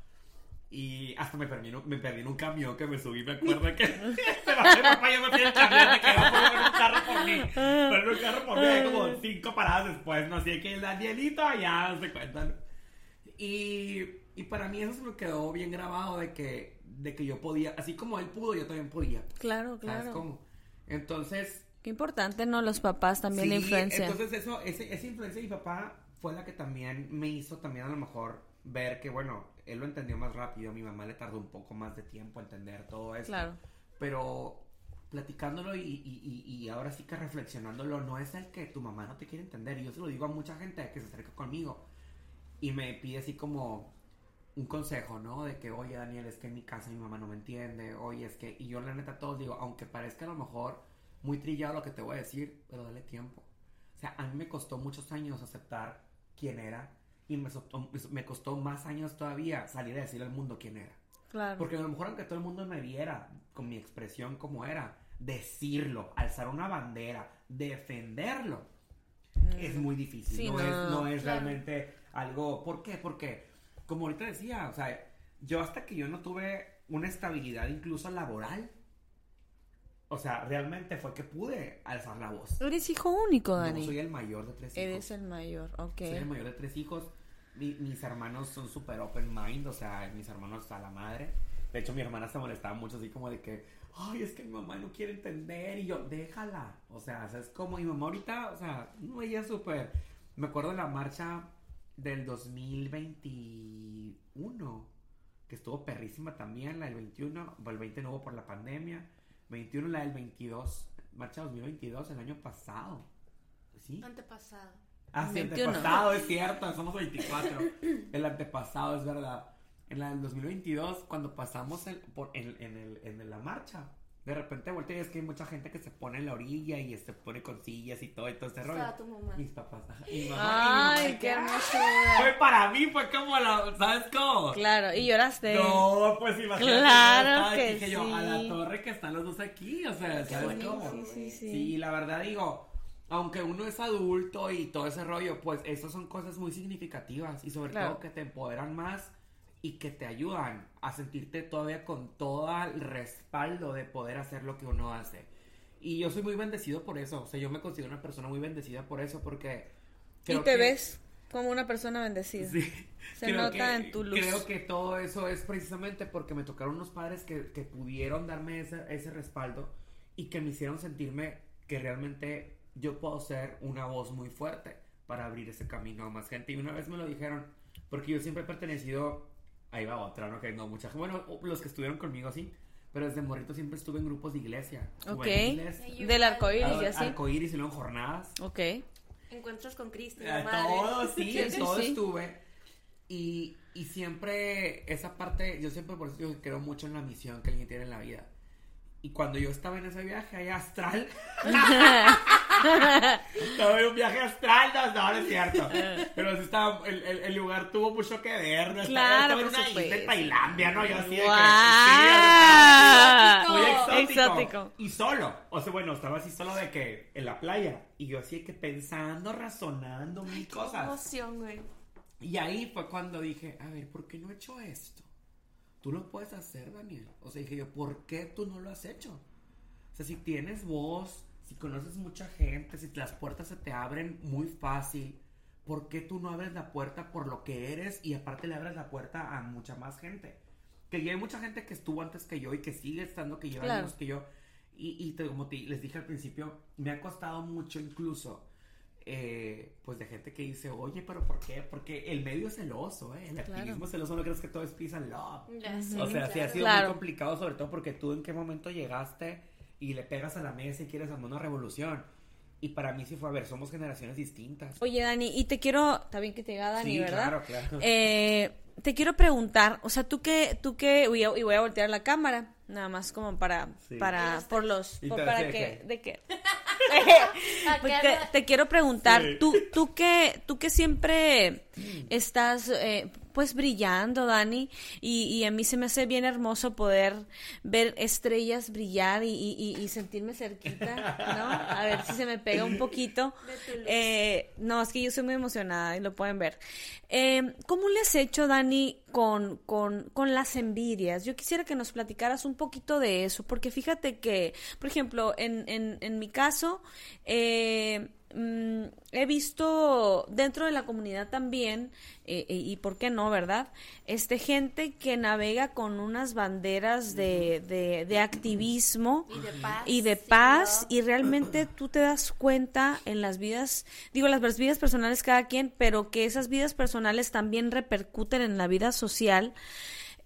Y hasta me perdí, en un- me perdí en un camión que me subí, me acuerdo que se bajó mi papá y yo me fui el camión, me quedó por en un carro por mí. Pero en un carro por mí, como cinco paradas después, no así de que el Danielito allá, se cuentan. Y, y para mí eso se me quedó bien grabado de que, de que yo podía, así como él pudo, yo también podía. Claro, ¿Sabes claro. cómo? Entonces, Qué importante, ¿no? Los papás también la sí, influencia. Entonces eso, ese- esa influencia de mi papá fue la que también me hizo también a lo mejor ver que, bueno, él lo entendió más rápido, mi mamá le tardó un poco más de tiempo a entender todo eso. Claro. Pero platicándolo y, y- y- y ahora sí que reflexionándolo, no es el que tu mamá no te quiere entender. Y yo se lo digo a mucha gente que se acerca conmigo y me pide así como un consejo, ¿no? De que, oye, Daniel, es que en mi casa mi mamá no me entiende, oye, es que... Y yo la neta todos digo, aunque parezca a lo mejor muy trillado lo que te voy a decir, pero dale tiempo. O sea, a mí me costó muchos años aceptar quién era y me, so- me costó más años todavía salir a decirle al mundo quién era. Claro. Porque a lo mejor aunque todo el mundo me viera con mi expresión como era, decirlo, alzar una bandera, defenderlo, es muy difícil. Mm. Sí, no, no, es, no es claro. realmente algo... ¿Por qué? Porque, como ahorita decía, o sea, yo hasta que yo no tuve una estabilidad incluso laboral, o sea, realmente fue que pude alzar la voz. Eres hijo único, No, Dani. soy el mayor de tres hijos. Eres el mayor, ok. Soy el mayor de tres hijos. Mi- mis hermanos son súper open mind, o sea, mis hermanos a la madre. De hecho, mi hermana se molestaba mucho así como de que, ay, es que mi mamá no quiere entender. Y yo, déjala. O sea, es como mi mamá ahorita, o sea, no, ella súper. Me acuerdo de la marcha del 2021, que estuvo perrísima también, la del 21, o el 20 no hubo por la pandemia. 21, la del 22, marcha 2022, el año pasado. ¿Sí? Antepasado. Ah, sí, 21. antepasado, es cierto, somos 24. El antepasado, es verdad. En la del 2022, cuando pasamos el- por, en, en el- en la marcha de repente volteo y es que hay mucha gente que se pone en la orilla y se pone con sillas y todo, y todo ese rollo. Estaba tu mamá. Mis papás. y mi mamá, y mi mamá Ay, qué hermosura. Fue para mí, fue como la, ¿sabes cómo? Claro, y lloraste. No, pues imagínate. Claro que dije yo, a la sí. torre que están los dos aquí, o sea, ¿sabes bonito, cómo? Sí, sí, sí. Sí, la verdad digo, aunque uno es adulto y todo ese rollo, pues esas son cosas muy significativas y sobre Claro. todo que te empoderan más y que te ayudan a sentirte todavía con todo el respaldo de poder hacer lo que uno hace. Y yo soy muy bendecido por eso, o sea, yo me considero una persona muy bendecida por eso porque... Y creo te que- ves como una persona bendecida. Sí. Se nota que- en tu luz. Creo que todo eso es precisamente porque me tocaron unos padres que, que pudieron darme ese, ese respaldo y que me hicieron sentirme que realmente yo puedo ser una voz muy fuerte para abrir ese camino a más gente. Y una vez me lo dijeron, porque yo siempre he pertenecido, ahí va otra, no que no mucha bueno, los que estuvieron conmigo sí, pero desde morrito siempre estuve en grupos de iglesia. Ok. Del arco iris y así. arcoíris y luego en jornadas. Ok. Encuentros con Cristo. Madre. todo, sí, en todo sí. estuve. Y, y siempre, esa parte, yo siempre por eso digo que creo mucho en la misión que alguien tiene en la vida. Y cuando yo estaba en ese viaje allá astral, en un viaje astral, no, no, no es cierto. Pero sí estaba, el, el, el lugar tuvo mucho que ver, ¿no? Claro, estaba en una isla supuesto. Tailandia, ¿no? Yo así de que, muy exótico. Exótico. Y solo. O sea, bueno, estaba así solo de que en la playa. Y yo así de que pensando, razonando mil Qué cosas. emoción, güey. Y ahí fue cuando dije, a ver, ¿por qué no he hecho esto? Tú lo puedes hacer, Daniel. O sea, dije yo, ¿por qué tú no lo has hecho? O sea, si tienes voz, si conoces mucha gente, si las puertas se te abren muy fácil, ¿por qué tú no abres la puerta por lo que eres y aparte le abres la puerta a mucha más gente? Que ya hay mucha gente que estuvo antes que yo y que sigue estando, que lleva Claro. años que yo. Y, y te- como te- les dije al principio, me ha costado mucho incluso eh, pues de gente que dice, oye, pero ¿por qué? Porque el medio es celoso, ¿eh? El Claro. activismo celoso no crees que todo es peace and love. O sea, sí ha sido Claro. muy complicado, sobre todo porque tú en qué momento llegaste y le pegas a la mesa y quieres hacer una revolución. Y para mí sí fue, a ver, somos generaciones distintas. Oye, Dani, y te quiero, está bien que te diga Dani, sí, ¿verdad? claro, claro. Eh, te quiero preguntar, o sea, tú que, tú que, y voy a- y voy a voltear la cámara, nada más como para, Sí. para, por los, por- te para que, que- de qué. Pues te, quiero preguntar, Sí. tú, tú que, tú que siempre estás, eh, pues brillando, Dani, y, y a mí se me hace bien hermoso poder ver estrellas brillar y, y- y- y sentirme cerquita, ¿no? A ver si se me pega un poquito. Eh, no, es que yo soy muy emocionada y lo pueden ver. Eh, ¿Cómo le has hecho, Dani, con, con, con las envidias? Yo quisiera que nos platicaras un poquito de eso, porque fíjate que, por ejemplo, en, en, en mi caso, eh, mm, he visto dentro de la comunidad también, eh, eh, y por qué no, ¿verdad? Este, gente que navega con unas banderas de, de, de activismo Y de paz. y de sí, paz ¿no? y realmente tú te das cuenta en las vidas, digo las vidas personales cada quien, pero que esas vidas personales también repercuten en la vida social,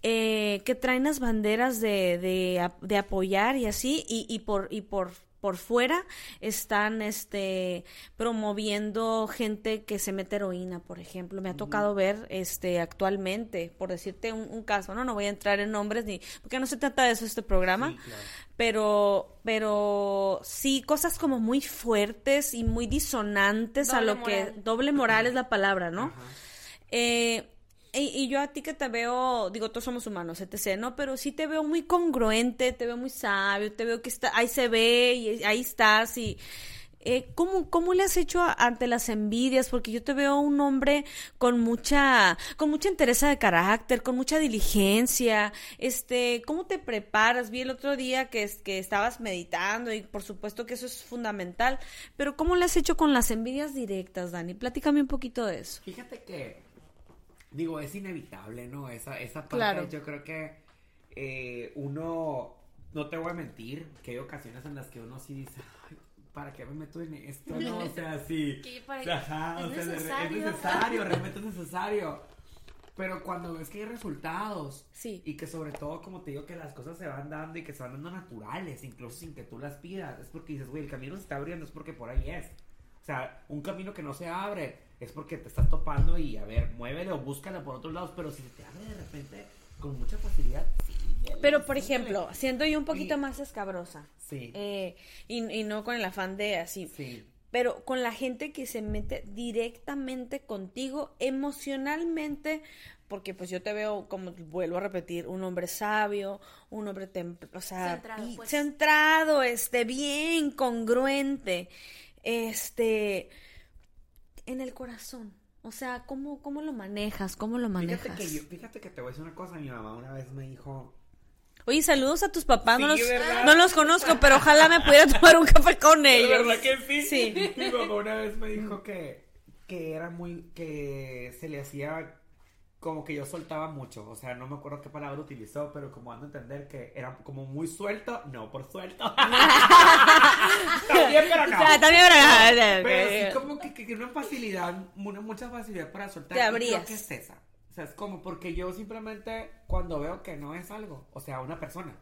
eh, que traen las banderas de, de apoyar y así, y, y por, y por por fuera están este promoviendo gente que se mete heroína, por ejemplo. Me ha tocado ver este actualmente, por decirte un, un caso, no, no voy a entrar en nombres ni porque no se trata de eso este programa, Sí, claro. pero pero sí cosas como muy fuertes y muy disonantes a lo que moral. doble moral es la palabra, ¿no? Ajá. Eh, y, yo a ti que te veo, digo, todos somos humanos, etc., ¿no? Pero sí te veo muy congruente, te veo muy sabio, te veo que está, ahí se ve y ahí estás y... Eh, ¿cómo, ¿Cómo le has hecho ante las envidias? Porque yo te veo un hombre con mucha, con mucha entereza de carácter, con mucha diligencia. Este, ¿cómo te preparas? Vi el otro día que, que estabas meditando y por supuesto que eso es fundamental. Pero ¿cómo le has hecho con las envidias directas, Dani? Platícame un poquito de eso. Fíjate que, digo, es inevitable, ¿no? Esa, esa parte, Claro. yo creo que eh, uno, no te voy a mentir, que hay ocasiones en las que uno sí dice, "Ay, ¿para qué me meto en esto? No, o sea, sí. Ajá, es o sea, de- necesario. es necesario, realmente es necesario. Pero cuando ves que hay resultados Sí. y que sobre todo, como te digo, que las cosas se van dando y que se van dando naturales, incluso sin que tú las pidas, es porque dices, güey, el camino se está abriendo, es porque por ahí es. O sea, un camino que no se abre es porque te estás topando y, a ver, muévelo, búscalo por otros lados, pero si se te abre de repente, con mucha facilidad, sí. Pero, por ejemplo, siendo yo un poquito Y- más escabrosa, Sí. eh, y, y no con el afán de así, Sí. pero con la gente que se mete directamente contigo emocionalmente, porque pues yo te veo, como vuelvo a repetir, un hombre sabio, un hombre o sea, Centrado, y- pues. centrado, este, bien, congruente, este, en el corazón. O sea, ¿cómo, cómo lo manejas? ¿Cómo lo manejas? Fíjate que, yo, fíjate que te voy a decir una cosa. Mi mamá una vez me dijo. Oye, saludos a tus papás. no, los, no los conozco, pero ojalá me pudiera tomar un café con ellos. ¿Verdad que sí? Sí. Mi mamá una vez me dijo que, que era muy. que se le hacía como que yo soltaba mucho. O sea, no me acuerdo qué palabra utilizó, pero como dando a entender que era como muy suelto. No, por suelto. También, pero no. O sea, también habrá- Pero sí, como que, que, una facilidad, una mucha facilidad para soltar. Te abrías. que es esa. O sea, es como porque yo simplemente cuando veo que no es algo, o sea, una persona.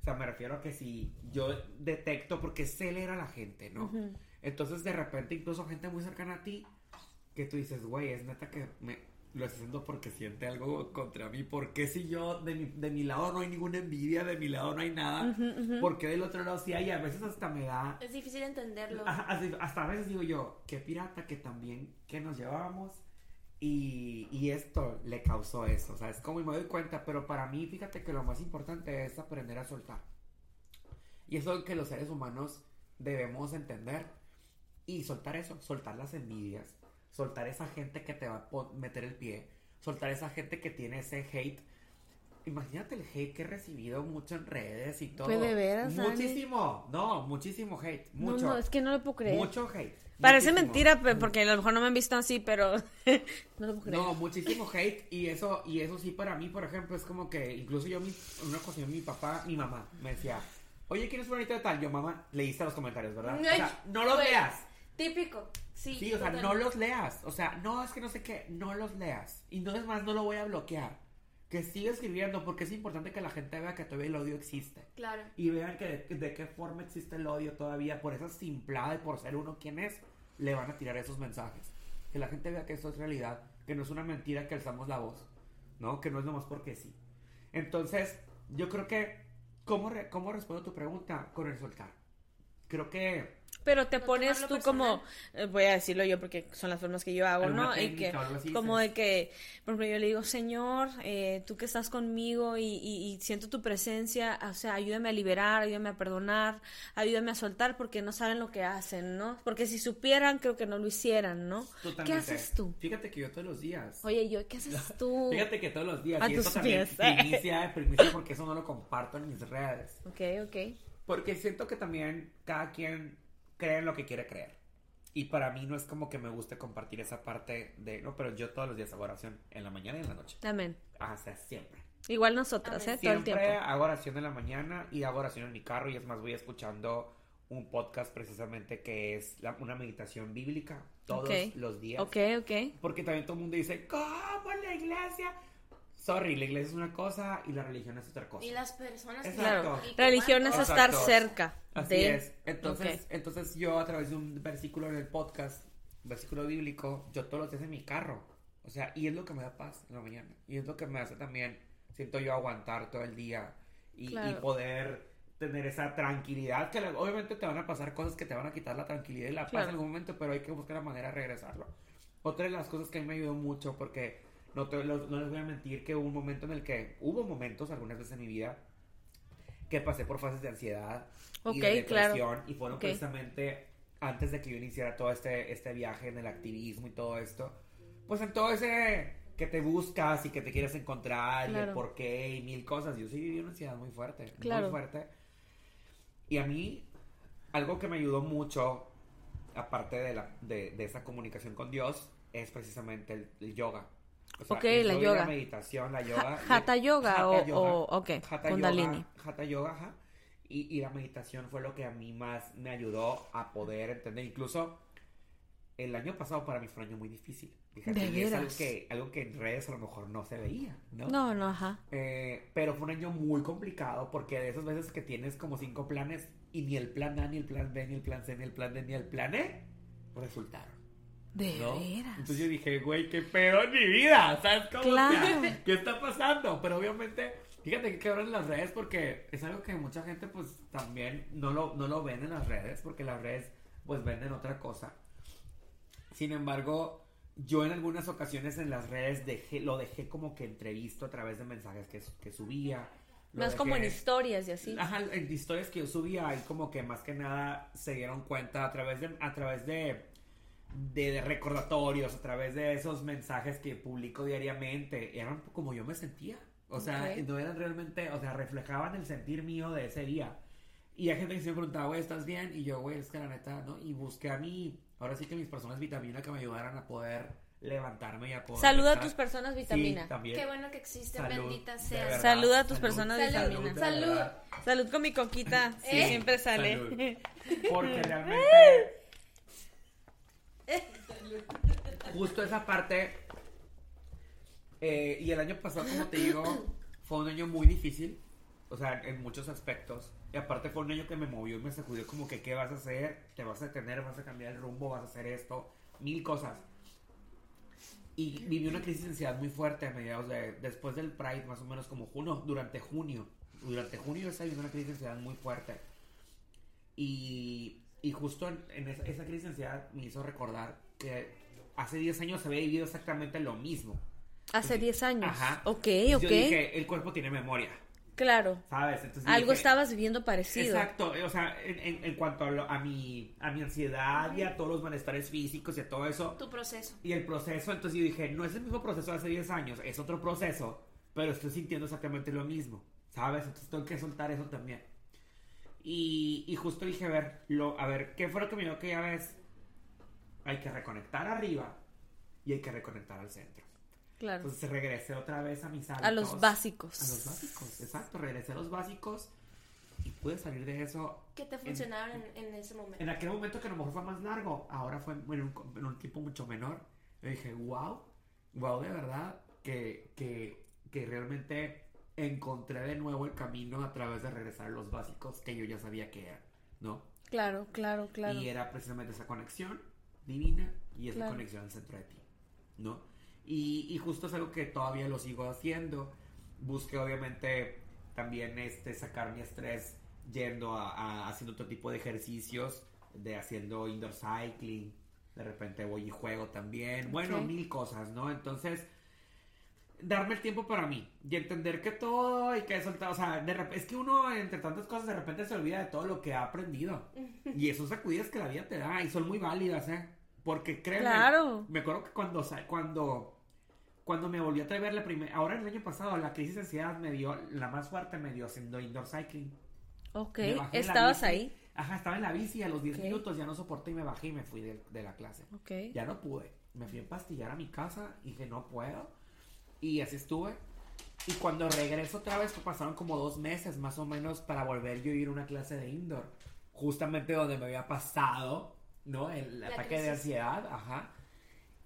O sea, me refiero a que si yo detecto, porque sé leer a la gente, ¿no? Entonces, de repente, incluso gente muy cercana a ti, que tú dices, güey, es neta que me lo estoy haciendo porque siente algo contra mí. ¿Por qué si yo, de mi, de mi lado no hay ninguna envidia, de mi lado no hay nada? ¿Por qué del otro lado sí hay? A veces hasta me da Es difícil entenderlo. Así- hasta a veces digo yo, qué pirata que también que nos llevábamos y, y esto le causó eso, o sea, es como y me doy cuenta, pero para mí fíjate que lo más importante es aprender a soltar. Y eso que los seres humanos debemos entender y soltar eso, soltar las envidias, soltar esa gente que te va a meter el pie, soltar esa gente que tiene ese hate. Imagínate el hate que he recibido mucho en redes y todo. Pues, ¿de veras? Muchísimo, no, muchísimo hate, No, mucho. no, es que no lo puedo creer. Mucho hate. Parece muchísimo. mentira, porque a lo mejor no me han visto así, pero no lo puedo creer. No, muchísimo hate y eso y eso sí para mí, por ejemplo, es como que incluso yo mi, en una ocasión mi papá, mi mamá me decía, "Oye, ¿quieres bonito de tal?" Yo, "Mamá, leíste los comentarios, ¿verdad?" O sea, no Güey, leas. Típico. Sí, Sí, o sea, no los leas. O sea, no, es que no sé qué, no los leas. Y no es más, no lo voy a bloquear. Que siga escribiendo porque es importante que la gente vea que todavía el odio existe. Claro. Y vean que de, de qué forma existe el odio todavía. Por esa simplada y por ser uno quien es, le van a tirar esos mensajes. Que la gente vea que esto es realidad. Que no es una mentira que alzamos la voz. ¿No? Que no es nomás porque sí. Entonces, yo creo que... ¿Cómo, re- cómo respondo tu pregunta? Con el soltar. Creo que... Pero te No pones tú como, personal. eh, voy a decirlo yo porque son las formas que yo hago, ¿Alguna ¿no? Y que, así como de que, por ejemplo, yo le digo, Señor, eh, tú que estás conmigo y, y- y siento tu presencia, o sea, ayúdame a liberar, ayúdame a perdonar, ayúdame a soltar porque no saben lo que hacen, ¿no? Porque si supieran, creo que no lo hicieran, ¿no? ¿Qué Totalmente. haces tú? Fíjate que yo todos los días... Oye, yo, ¿qué haces tú? Fíjate que todos los días, A y esto tus también pies. primicia, primicia porque eso no lo comparto en mis redes. Ok, ok. Porque siento que también cada quien cree en lo que quiere creer. Y para mí no es como que me guste compartir esa parte de, no, pero yo todos los días hago oración, en la mañana y en la noche. Amén. Ah, o sea, siempre. Igual nosotras, ¿eh? Todo el Siempre tiempo. hago oración en la mañana y hago oración en mi carro y es más, voy escuchando un podcast precisamente que es la- una meditación bíblica todos Ok. los días. Ok, ok. Porque también todo el mundo dice, ¿cómo la iglesia? Sorry, la iglesia es una cosa y la religión es otra cosa. Y las personas. Exacto. Claro. Y Religión es estar Exacto. cerca Así de... es. Entonces, Ok. entonces yo a través de un versículo en el podcast, versículo bíblico, yo todos los días en mi carro. O sea, y es lo que me da paz en la mañana. Y es lo que me hace también, siento yo, aguantar todo el día y, y Claro. poder tener esa tranquilidad. Que obviamente te van a pasar cosas que te van a quitar la tranquilidad y la paz Claro. en algún momento, pero hay que buscar la manera de regresarlo. Otra de las cosas que a mí me ayudó mucho, porque no, te- lo- no les voy a mentir que hubo un momento en el que, hubo momentos algunas veces en mi vida, que pasé por fases de ansiedad y de Ok, claro. depresión y fueron Ok. precisamente antes de que yo iniciara todo este, este viaje en el activismo y todo esto, pues en todo ese que te buscas y que te quieres encontrar y el Claro. por qué y mil cosas. Yo sí viví una ansiedad muy fuerte, Claro. muy fuerte. Y a mí, algo que me ayudó mucho, aparte de, la, de, de esa comunicación con Dios, es precisamente el, el yoga. O sea, Ok, eso la yoga. La meditación, la yoga. Ja- Hatha yoga Hatha o- yoga. o- ok, Hatha Kundalini. yoga, Hatha yoga, ajá. Y, y la meditación fue lo que a mí más me ayudó a poder entender. Incluso el año pasado para mí fue un año muy difícil. Fíjate, ¿De y es algo que, algo que en redes a lo mejor no se veía, ¿no? No, no, ajá. Eh, pero fue un año muy complicado porque de esas veces que tienes como cinco planes y ni el plan A, ni el plan B, ni el plan C, ni el plan D, ni el plan E resultaron. De ¿no? veras. Entonces yo dije, güey, qué pedo en mi vida. ¿Sabes cómo? Claro. O sea, ¿Qué está pasando? Pero obviamente, fíjate que cabrón en las redes porque es algo que mucha gente pues también no lo, no lo ven en las redes porque las redes pues venden otra cosa. Sin embargo, yo en algunas ocasiones en las redes dejé, lo dejé como que entrevisto a través de mensajes que, que subía. Lo Más como en dejé- historias y así. Ajá, en historias que yo subía, ahí como que más que nada se dieron cuenta a través de, a través de, de, de recordatorios, a través de esos mensajes que publico diariamente, eran como yo me sentía. O sea, Ok. no eran realmente, o sea, reflejaban el sentir mío de ese día. Y hay gente que se me preguntaba, güey, ¿estás bien? Y yo, güey, es que la neta, ¿no? Y busqué a mí, ahora sí que mis personas vitamina que me ayudaran a poder levantarme y a poder... Saluda a estar- tus personas Sí, vitamina. también. Qué bueno que existe, Salud, bendita sea. Saluda a tus salud, personas Salud, vitamina. Salud. Salud con mi coquita. Sí, ¿Eh? siempre sale. Salud. Porque realmente. Justo esa parte. eh, y el año pasado, como te digo, fue un año muy difícil. O sea, en muchos aspectos. Y aparte fue un año que me movió y me sacudió como que qué vas a hacer, te vas a detener, vas a cambiar el rumbo, vas a hacer esto, mil cosas. Y viví una crisis de ansiedad muy fuerte a mediados de, después del Pride, más o menos como junio, durante junio. Durante junio yo viviendo una crisis de ansiedad muy fuerte. Y, y justo en, en esa, esa crisis de ansiedad me hizo recordar que hace 10 años había vivido exactamente lo mismo. Hace 10 años. Ajá. Ok, Yo ok. dije, el cuerpo tiene memoria, Claro. ¿sabes? Entonces Algo dije, estabas viviendo parecido. Exacto, o sea, en, en- en cuanto a, lo- a, mi, a mi ansiedad y a todos los malestares físicos y a todo eso, Tu proceso. y el proceso, entonces yo dije, no es el mismo proceso de hace 10 años, es otro proceso, pero estoy sintiendo exactamente lo mismo, ¿sabes? Entonces tengo que soltar eso también. Y, y justo dije, a ver, lo, a ver, ¿qué fue lo que me dio aquella vez? Hay que reconectar arriba y hay que reconectar al centro. Claro. Entonces regresé otra vez a mis hábitos. A los básicos. A los básicos, exacto, regresé a los básicos y pude salir de eso ¿Qué te funcionaron en, en ese momento? en aquel momento que a lo mejor fue más largo, ahora fue en un, en un tiempo mucho menor. Yo dije, wow, wow, de verdad, que, que, que realmente encontré de nuevo el camino a través de regresar a los básicos que yo ya sabía que eran, ¿no? Claro, claro, claro. Y era precisamente esa conexión divina y esa Claro. conexión al centro de ti, ¿no? Y, y justo es algo que todavía lo sigo haciendo. Busqué obviamente también este, sacar mi estrés yendo a, a- haciendo otro tipo de ejercicios, de haciendo indoor cycling, de repente voy y juego también, bueno, Ok. mil cosas, ¿no? Entonces, darme el tiempo para mí y entender que todo hay que soltar, o sea, de rep- es que uno entre tantas cosas de repente se olvida de todo lo que ha aprendido. Y esos sacudidas que la vida te da y son muy válidas, ¿eh? Porque créeme, Claro. me acuerdo que cuando cuando cuando me volví a atrever la primera, ahora el año pasado la crisis de ansiedad me dio la más fuerte me dio haciendo indoor cycling. Ok. Estabas ahí. Ajá, estaba en la bici y a los 10 Ok. minutos ya no soporté y me bajé y me fui de, de la clase. Ok. Ya no pude. Me fui a pastillar a mi casa y dije, no puedo. Y así estuve. Y cuando regreso otra vez, pues, pasaron como dos meses más o menos para volver yo a ir a una clase de indoor. Justamente donde me había pasado, ¿no? El La ataque de crisis. ansiedad, ajá.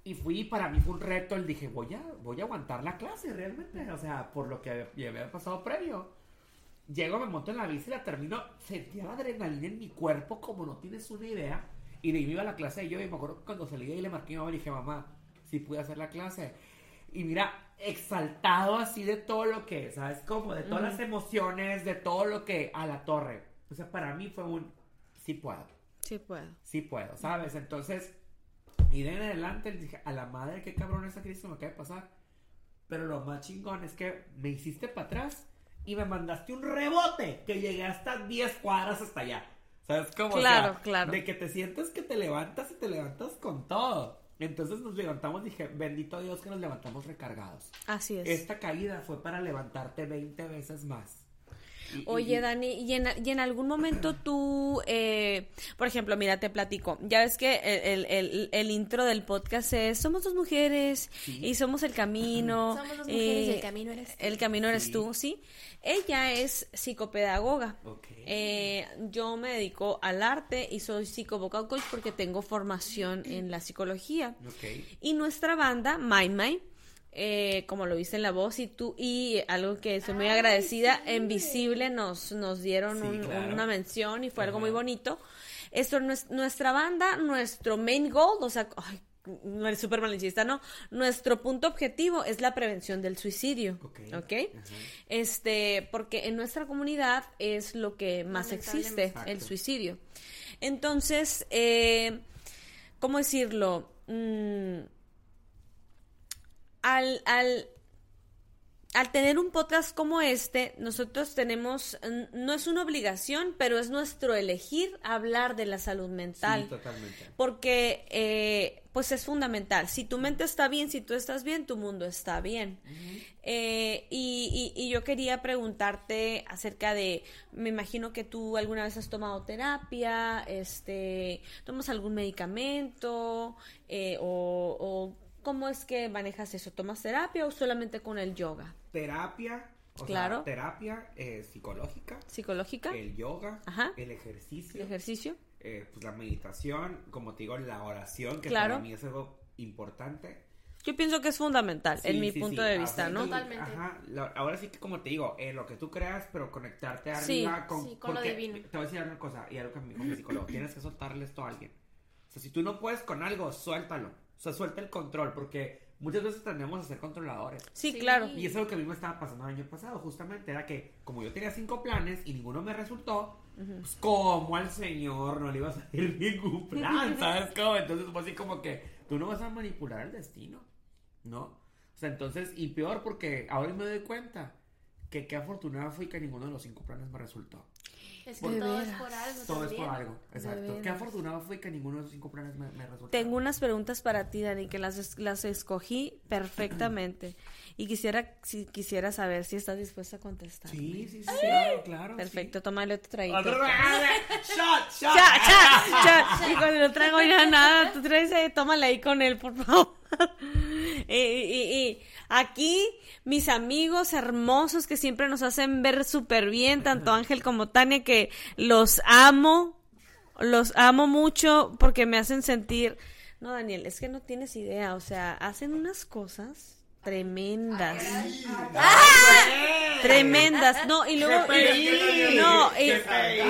Y fui, para mí fue un reto, el dije, voy a, voy a aguantar la clase realmente, o sea, por lo que ya había pasado previo. Llego, me monto en la bici, la termino, sentía la adrenalina en mi cuerpo como no tienes una idea. Y de ahí me iba a la clase y yo, y me acuerdo que cuando salí de ahí le marqué a mi mamá y dije, mamá, si pude hacer la clase. Y mira, exaltado así de todo lo que, ¿sabes? Como de todas las emociones, de todo lo que a la torre. O sea, para mí fue un, sí puedo Sí puedo. sí puedo, ¿sabes? Entonces, y de en adelante le dije, a la madre, qué cabrón esa crisis me acaba de pasar. Pero lo más chingón es que me hiciste para atrás y me mandaste un rebote que llegué hasta 10 cuadras hasta allá. ¿Sabes cómo? O Claro, sea, claro. De que te sientes que te levantas y te levantas con todo. Entonces nos levantamos, dije, bendito Dios que nos levantamos recargados. Así es. Esta caída fue para levantarte 20 veces más. Y- y- Oye, Dani, ¿y en, y en algún momento tú, eh, por ejemplo, mira, te platico, ya ves que el, el- el- el intro del podcast es Somos dos mujeres Sí. y somos el camino. Somos dos mujeres y eh, el camino eres tú. El camino eres Sí. tú, ¿sí? Ella es psicopedagoga. Eh, yo me dedico al arte y soy psicovocal coach porque tengo formación en la psicología. Y nuestra banda, My My, eh, como lo viste en la voz y tú, y algo que estoy muy agradecida, en Visible nos, nos dieron Sí, un- claro. una mención y fue algo muy bonito. Esto no es nuestra banda, nuestro main goal, o sea, ay, no es súper malinchista, ¿no? Nuestro punto objetivo es la prevención del suicidio. Ok. ¿Ok? Ajá. Este, porque en nuestra comunidad es lo que más existe, Exacto. el suicidio. Entonces, eh, ¿cómo decirlo? Mm, al, al, al tener un podcast como este, nosotros tenemos, no es una obligación, pero es nuestro elegir hablar de la salud mental Sí, totalmente. porque eh, pues es fundamental. Si tu mente está bien, si tú estás bien, tu mundo está bien. Eh, y, y- y yo quería preguntarte acerca de, me imagino que tú alguna vez has tomado terapia, este, tomas algún medicamento eh, o, o cómo es que manejas eso, ¿tomas terapia o solamente con el yoga? Terapia, o Claro. sea, terapia eh, psicológica, ¿Psicológica? el yoga, Ajá. el ejercicio, ¿El ejercicio? eh, pues la meditación, como te digo, la oración, que Claro. para mí es algo importante. Yo pienso que es fundamental, en Sí, mi sí, punto sí. de vista, ¿no? Totalmente. Ajá, ahora sí que como te digo, eh, lo que tú creas, pero conectarte Sí, arriba con, sí, con lo porque divino. Te voy a decir una cosa, y algo que me dijo mi psicólogo, tienes que soltarle esto a alguien. O sea, si tú no puedes con algo, suéltalo. O sea, suelta el control, porque muchas veces tendemos a ser controladores. Sí, Sí. claro. Y eso es lo que a mí me estaba pasando el año pasado, justamente, era que como yo tenía cinco planes y ninguno me resultó, pues como al señor no le iba a salir ningún plan, ¿sabes cómo? Entonces fue así como que tú no vas a manipular el destino, ¿no? O sea, entonces, y peor porque ahora me doy cuenta que qué afortunada fui que ninguno de los cinco planes me resultó. Es que todo es por algo Todo es también. por algo, exacto. Qué afortunado fui que ninguno de los cinco planes me, me resultó. Tengo unas preguntas para ti, Dani, que las, es- las escogí perfectamente. Y quisiera, si quisiera saber si estás dispuesta a contestar. Sí, sí, sí, claro, claro. Perfecto, tómale otro traguito. Otro- Shot, shot. Cha, cha, cha. Y cuando no traigo ya nada, tú traes, eh, tómale ahí con él, por favor. y, y- y aquí, mis amigos hermosos que siempre nos hacen ver súper bien, tanto Ángel como Tania, que los amo, los amo mucho porque me hacen sentir... No, Daniel, es que no tienes idea, o sea, hacen unas cosas tremendas. Tremendas, no, y luego, y- no, y,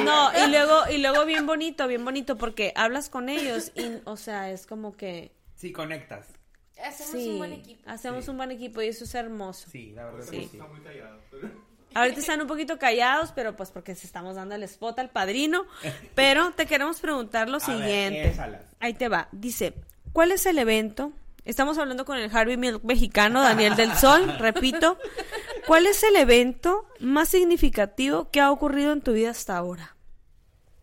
no, y luego, y luego bien bonito, bien bonito, porque hablas con ellos y, o sea, es como que, Sí, conectas. Hacemos sí, un buen equipo. hacemos Sí. un buen equipo y eso es hermoso. Sí, la verdad Sí. que sí. Está muy pero- Ahorita están un poquito callados, pero pues porque se estamos dando el spot al padrino, pero te queremos preguntar lo A siguiente. Ahí te va, dice, ¿cuál es el evento? Estamos hablando con el Harvey Milk mexicano, Daniel del Sol, repito. ¿Cuál es el evento más significativo que ha ocurrido en tu vida hasta ahora?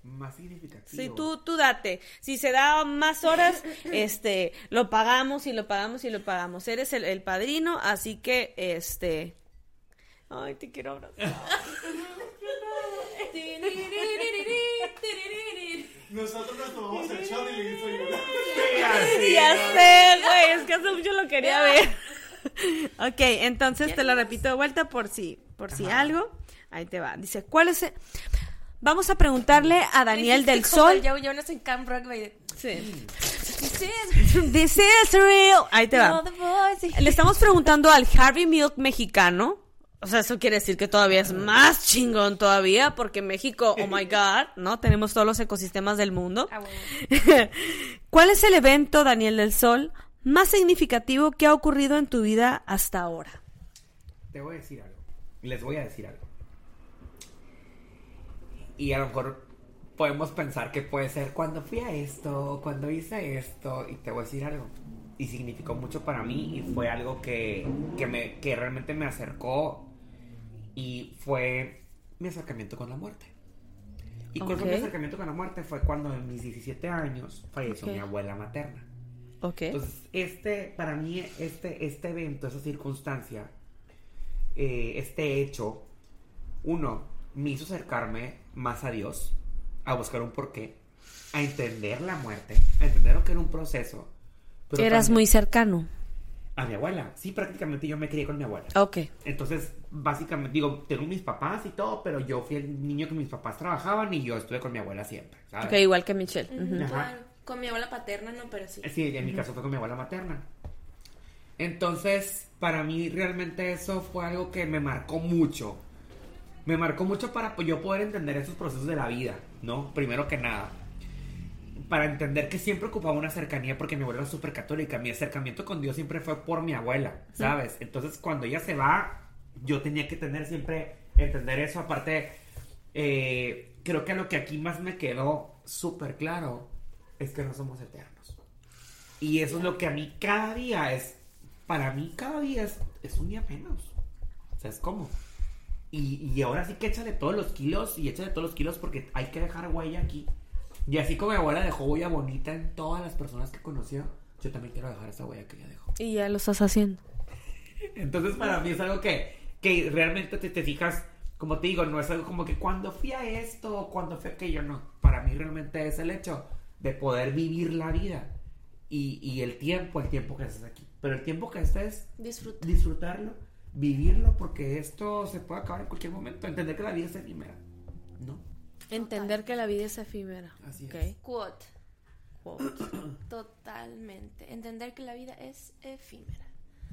Más significativo. Sí, tú, tú date. Si se da más horas, este, lo pagamos y lo pagamos y lo pagamos. Eres el, el padrino, así que, este... Ay, te quiero abrazar. Nosotros nos tomamos el shot y le hizo llorar. Ya sé, güey, es que hace mucho lo quería ver. ok, entonces te lo repito de vuelta por si, por si algo. Ahí te va. Dice, ¿cuál es el... Vamos a preguntarle a Daniel del Sol. Joe Jonas en Camp Rock. Sí. This is This is real. Ahí te va. Le estamos preguntando al Harvey Milk mexicano. O sea, eso quiere decir que todavía es más chingón todavía, porque México, oh my god, ¿no? Tenemos todos los ecosistemas del mundo. Ah, bueno. ¿Cuál es el evento, Daniel del Sol, más significativo que ha ocurrido en tu vida hasta ahora? Te voy a decir algo. Les voy a decir algo. Y a lo mejor podemos pensar que puede ser cuando fui a esto, cuando hice esto, y te voy a decir algo. Y significó mucho para mí y fue algo que, que, me, que realmente me acercó y fue mi acercamiento con la muerte. ¿Y cuál fue mi acercamiento con la muerte? Fue cuando en mis 17 años falleció Ok. mi abuela materna. Ok. Entonces, este, para mí, este, este evento, esa circunstancia, eh, este hecho, uno, me hizo acercarme más a Dios, a buscar un porqué, a entender la muerte, a entender lo que era un proceso. pero Eras también- muy cercano. A mi abuela. Sí, prácticamente yo me crié con mi abuela. Ok. Entonces, básicamente, digo, tengo mis papás y todo, pero yo fui el niño que mis papás trabajaban y yo estuve con mi abuela siempre, ¿sabes? Ok, igual que Michelle. Ujú. Ajá. Claro. Con mi abuela paterna, no, pero sí. Sí, en mi caso fue con mi abuela materna. Entonces, para mí realmente eso fue algo que me marcó mucho. Me marcó mucho para pues, yo poder entender esos procesos de la vida, ¿no? Primero que nada. para entender que siempre ocupaba una cercanía porque mi abuela era súper católica. Mi acercamiento con Dios siempre fue por mi abuela, ¿sabes? Entonces, cuando ella se va, yo tenía que tener siempre, entender eso. Aparte, eh, creo que lo que aquí más me quedó súper claro es que no somos eternos. Y eso es lo que a mí cada día es, para mí cada día es, es un día menos. O sea, es como... Y, y ahora sí que échale todos los kilos y échale todos los kilos porque hay que dejar huella aquí. Y así como mi abuela dejó huella bonita en todas las personas que conoció, yo también quiero dejar esa huella que ella dejó. Y ya lo estás haciendo. Entonces para mí es algo que, que realmente te, te fijas, como te digo, no es algo como que cuando fui a esto o cuando fui a aquello, no. Para mí realmente es el hecho de poder vivir la vida y, y el tiempo, el tiempo que estés aquí. Pero el tiempo que estés, Disfruta. disfrutarlo, vivirlo, porque esto se puede acabar en cualquier momento. Entender que la vida es efímera, ¿no? Entender que la vida es efímera. Así Ok. es. Quote. Quote. Totalmente. Entender que la vida es efímera.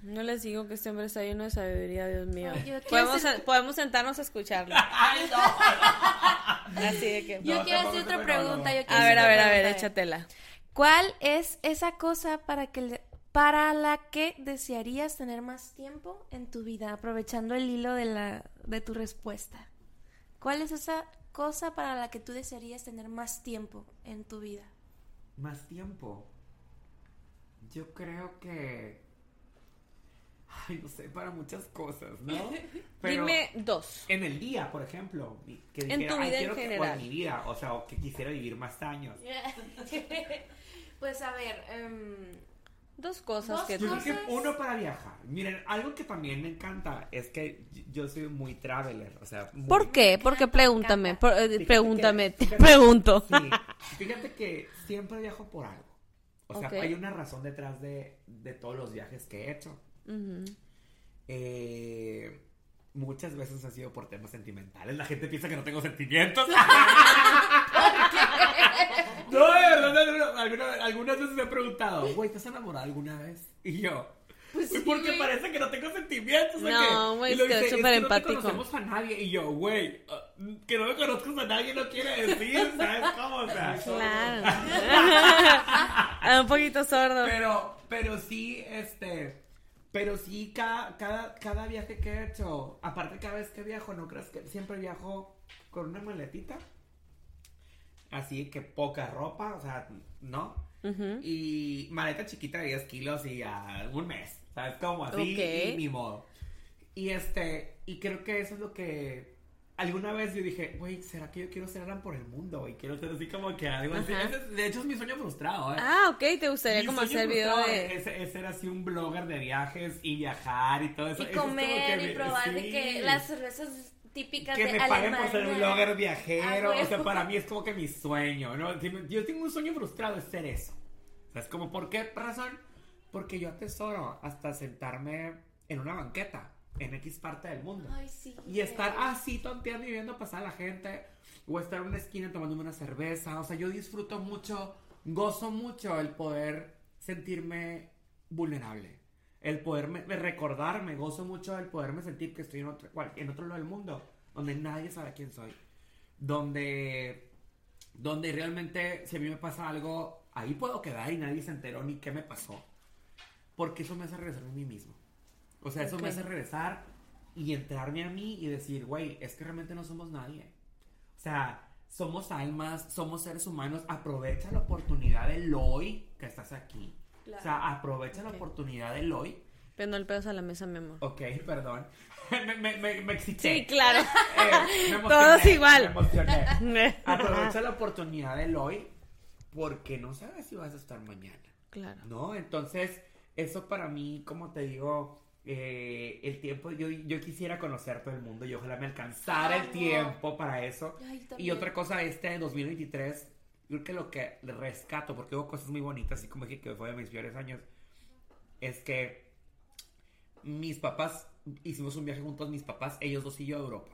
No les digo que este hombre está lleno de sabiduría, Dios mío. Ay, podemos, hacer- podemos sentarnos a escucharlo. ¡Ay, no! Así de que. Yo No, quiero hacer otra pregunta. no. yo quiero A ver, a ver, a ver, échatela. ¿Cuál es esa cosa para que le- para la que desearías tener más tiempo en tu vida, aprovechando el hilo de la de tu respuesta? ¿Cuál es esa cosa para la que tú desearías tener más tiempo en tu vida? Más tiempo. Yo creo que. Ay, no sé, para muchas cosas, ¿no? Pero Dime dos. En el día, por ejemplo. Que En tu "Ay, vida en que- general". en mi vida, o sea, o que quisiera vivir más años. pues a ver, em, Dos cosas Dos que Yo tú. creo que cosas. uno para viajar. Miren, algo que también me encanta es que yo soy muy traveler, o sea, muy- ¿Por qué? Porque pregúntame. por- eh, pregúntame. que- te fíjate- pregunto. Sí, fíjate que siempre viajo por algo. O sea, hay una razón detrás de, de todos los viajes que he hecho. Eh, muchas veces ha sido por temas sentimentales. La gente piensa que no tengo sentimientos. no, de verdad, no, no, no. Alguna- algunas veces me he preguntado, güey, ¿te has enamorado alguna vez? Y yo, Pues "Güey, sí, porque güey. parece que no tengo sentimientos. ¿o No, qué?". güey, Y lo es que dice, es súper que No te conocemos a nadie. Y yo, güey, ah, que no me conozcas a nadie no quiere decir, ¿sabes cómo? O sea, Claro. Ah, Un poquito sordo. pero, pero sí, este, pero sí, cada, cada, cada viaje que he hecho, aparte cada vez que viajo, ¿no crees que siempre viajo con una maletita? Así que poca ropa, o sea, ¿no? Y maleta chiquita de 10 kilos y a un mes, ¿sabes? Como así, Ok. y ni modo. Y este, y creo que eso es lo que alguna vez yo dije, güey, ¿será que yo quiero ser Alan por el mundo? Y quiero ser así como que algo así. Ese- de hecho, es mi sueño frustrado, ¿eh? Ah, ok, te gustaría Mi como hacer video de. es, es ser así un blogger de viajes y viajar y todo eso. y Eso es como comer y mi- probar de sí. que las cervezas típicas Que de me paguen por ser un blogger viajero. Ah, o sea, para mí es como que mi sueño, ¿no? Yo tengo un sueño frustrado, es ser eso. O sea, es como, ¿por qué razón? Porque yo atesoro hasta sentarme en una banqueta en X parte del mundo. Ay, sí. Y estar así tonteando y viendo pasar a la gente. O estar en una esquina tomándome una cerveza. O sea, yo disfruto mucho, gozo mucho el poder sentirme vulnerable. El poderme de recordarme, gozo mucho el poderme sentir que estoy en otro, cual- en otro lado del mundo. Donde nadie sabe quién soy. Donde, donde realmente si a mí me pasa algo, ahí puedo quedar y nadie se enteró ni qué me pasó. Porque eso me hace regresar a mí mismo. O sea, eso Ok. me hace regresar y entrarme a mí y decir, güey, es que realmente no somos nadie. O sea, somos almas, somos seres humanos. Aprovecha la oportunidad del hoy que estás aquí. O sea, aprovecha la oportunidad del hoy. Pero no el pedos a la mesa, mi amor. Ok, perdón. me, me, me, me excité. Sí, claro. Eh, me emocioné, Todos igual. Me emocioné. Aprovecha la oportunidad del hoy porque no sabes si vas a estar mañana. claro. ¿No? Entonces, eso para mí, como te digo, eh, el tiempo, yo, yo quisiera conocer todo el mundo y ojalá me alcanzara el tiempo para eso. Ay, Y otra cosa, este 2023, creo que lo que rescato, porque hubo cosas muy bonitas, así como dije que fue de mis peores años, es que mis papás, hicimos un viaje juntos, mis papás, ellos dos y yo a Europa,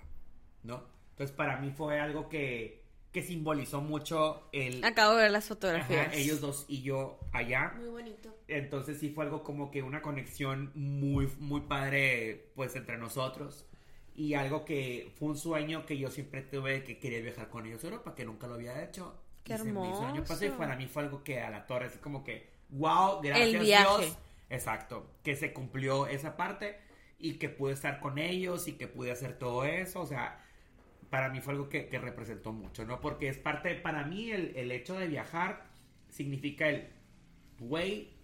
¿no? Entonces para mí fue algo que, que simbolizó mucho el... Acabo de ver las Ajá, fotografías. ellos dos y yo allá. Muy bonito. Entonces sí fue algo como que una conexión muy, muy padre, pues, entre nosotros. Y algo que fue un sueño que yo siempre tuve que quería viajar con ellos a Europa, que nunca lo había hecho. Qué hizo el año pasado y hermoso. para mí fue algo que a la torre, es como que, wow, gracias El viaje. Dios. Exacto, que se cumplió esa parte y que pude estar con ellos y que pude hacer todo eso, o sea, para mí fue algo que, que representó mucho, ¿no? Porque es parte, para mí el, el hecho de viajar significa el, güey,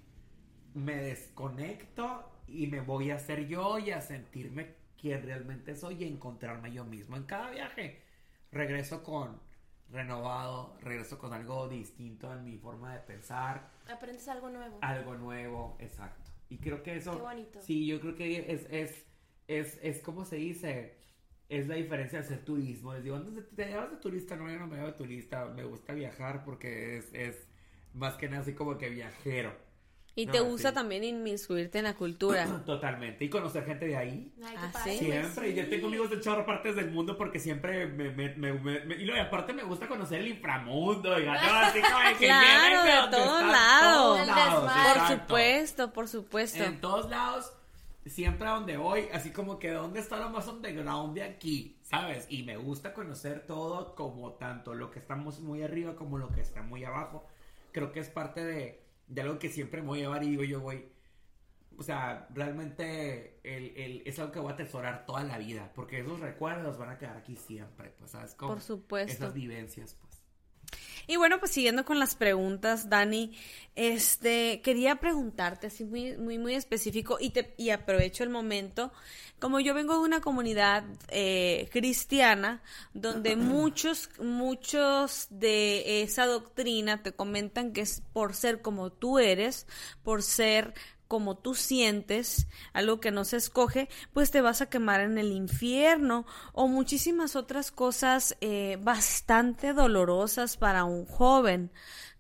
me desconecto y me voy a ser yo y a sentirme quien realmente soy y encontrarme yo mismo. En cada viaje regreso con renovado, regreso con algo distinto en mi forma de pensar, Aprendes algo nuevo. algo nuevo, exacto. Y creo que eso... Qué bonito. Sí, yo creo que es, es, es, es como se dice, es la diferencia de hacer turismo. Les digo, ¿dónde te llevas de turista? No, yo no me llevo de turista, me gusta viajar porque es, es más que nada así como que viajero. Y No, te gusta sí. también inmiscuirte en la cultura. Totalmente. Y conocer gente de ahí. Ay, Ah, ¿sí? Siempre, y yo sí. tengo amigos de chorro partes del mundo porque siempre me, me, me, me- me- y luego, aparte me gusta conocer el inframundo, y ¿no? así como de que Claro, de donde todos lados. todos lados. Por exacto. supuesto, por supuesto. En todos lados, siempre a donde voy, así como que dónde está lo más underground de aquí, ¿sabes? Y me gusta conocer todo como tanto lo que estamos muy arriba como lo que está muy abajo. Creo que es parte de, de algo que siempre me voy a llevar y digo yo, voy, o sea, realmente el, el- es algo que voy a atesorar toda la vida, porque esos recuerdos van a quedar aquí siempre, pues, ¿sabes? Como Por supuesto. Esas vivencias, pues. Y bueno, pues siguiendo con las preguntas, Dani, este, quería preguntarte así muy, muy, muy específico y te, y aprovecho el momento. Como yo vengo de una comunidad eh, cristiana, donde muchos, muchos de esa doctrina te comentan que es por ser como tú eres, por ser como tú sientes, algo que no se escoge, pues te vas a quemar en el infierno o muchísimas otras cosas eh, bastante dolorosas para un joven,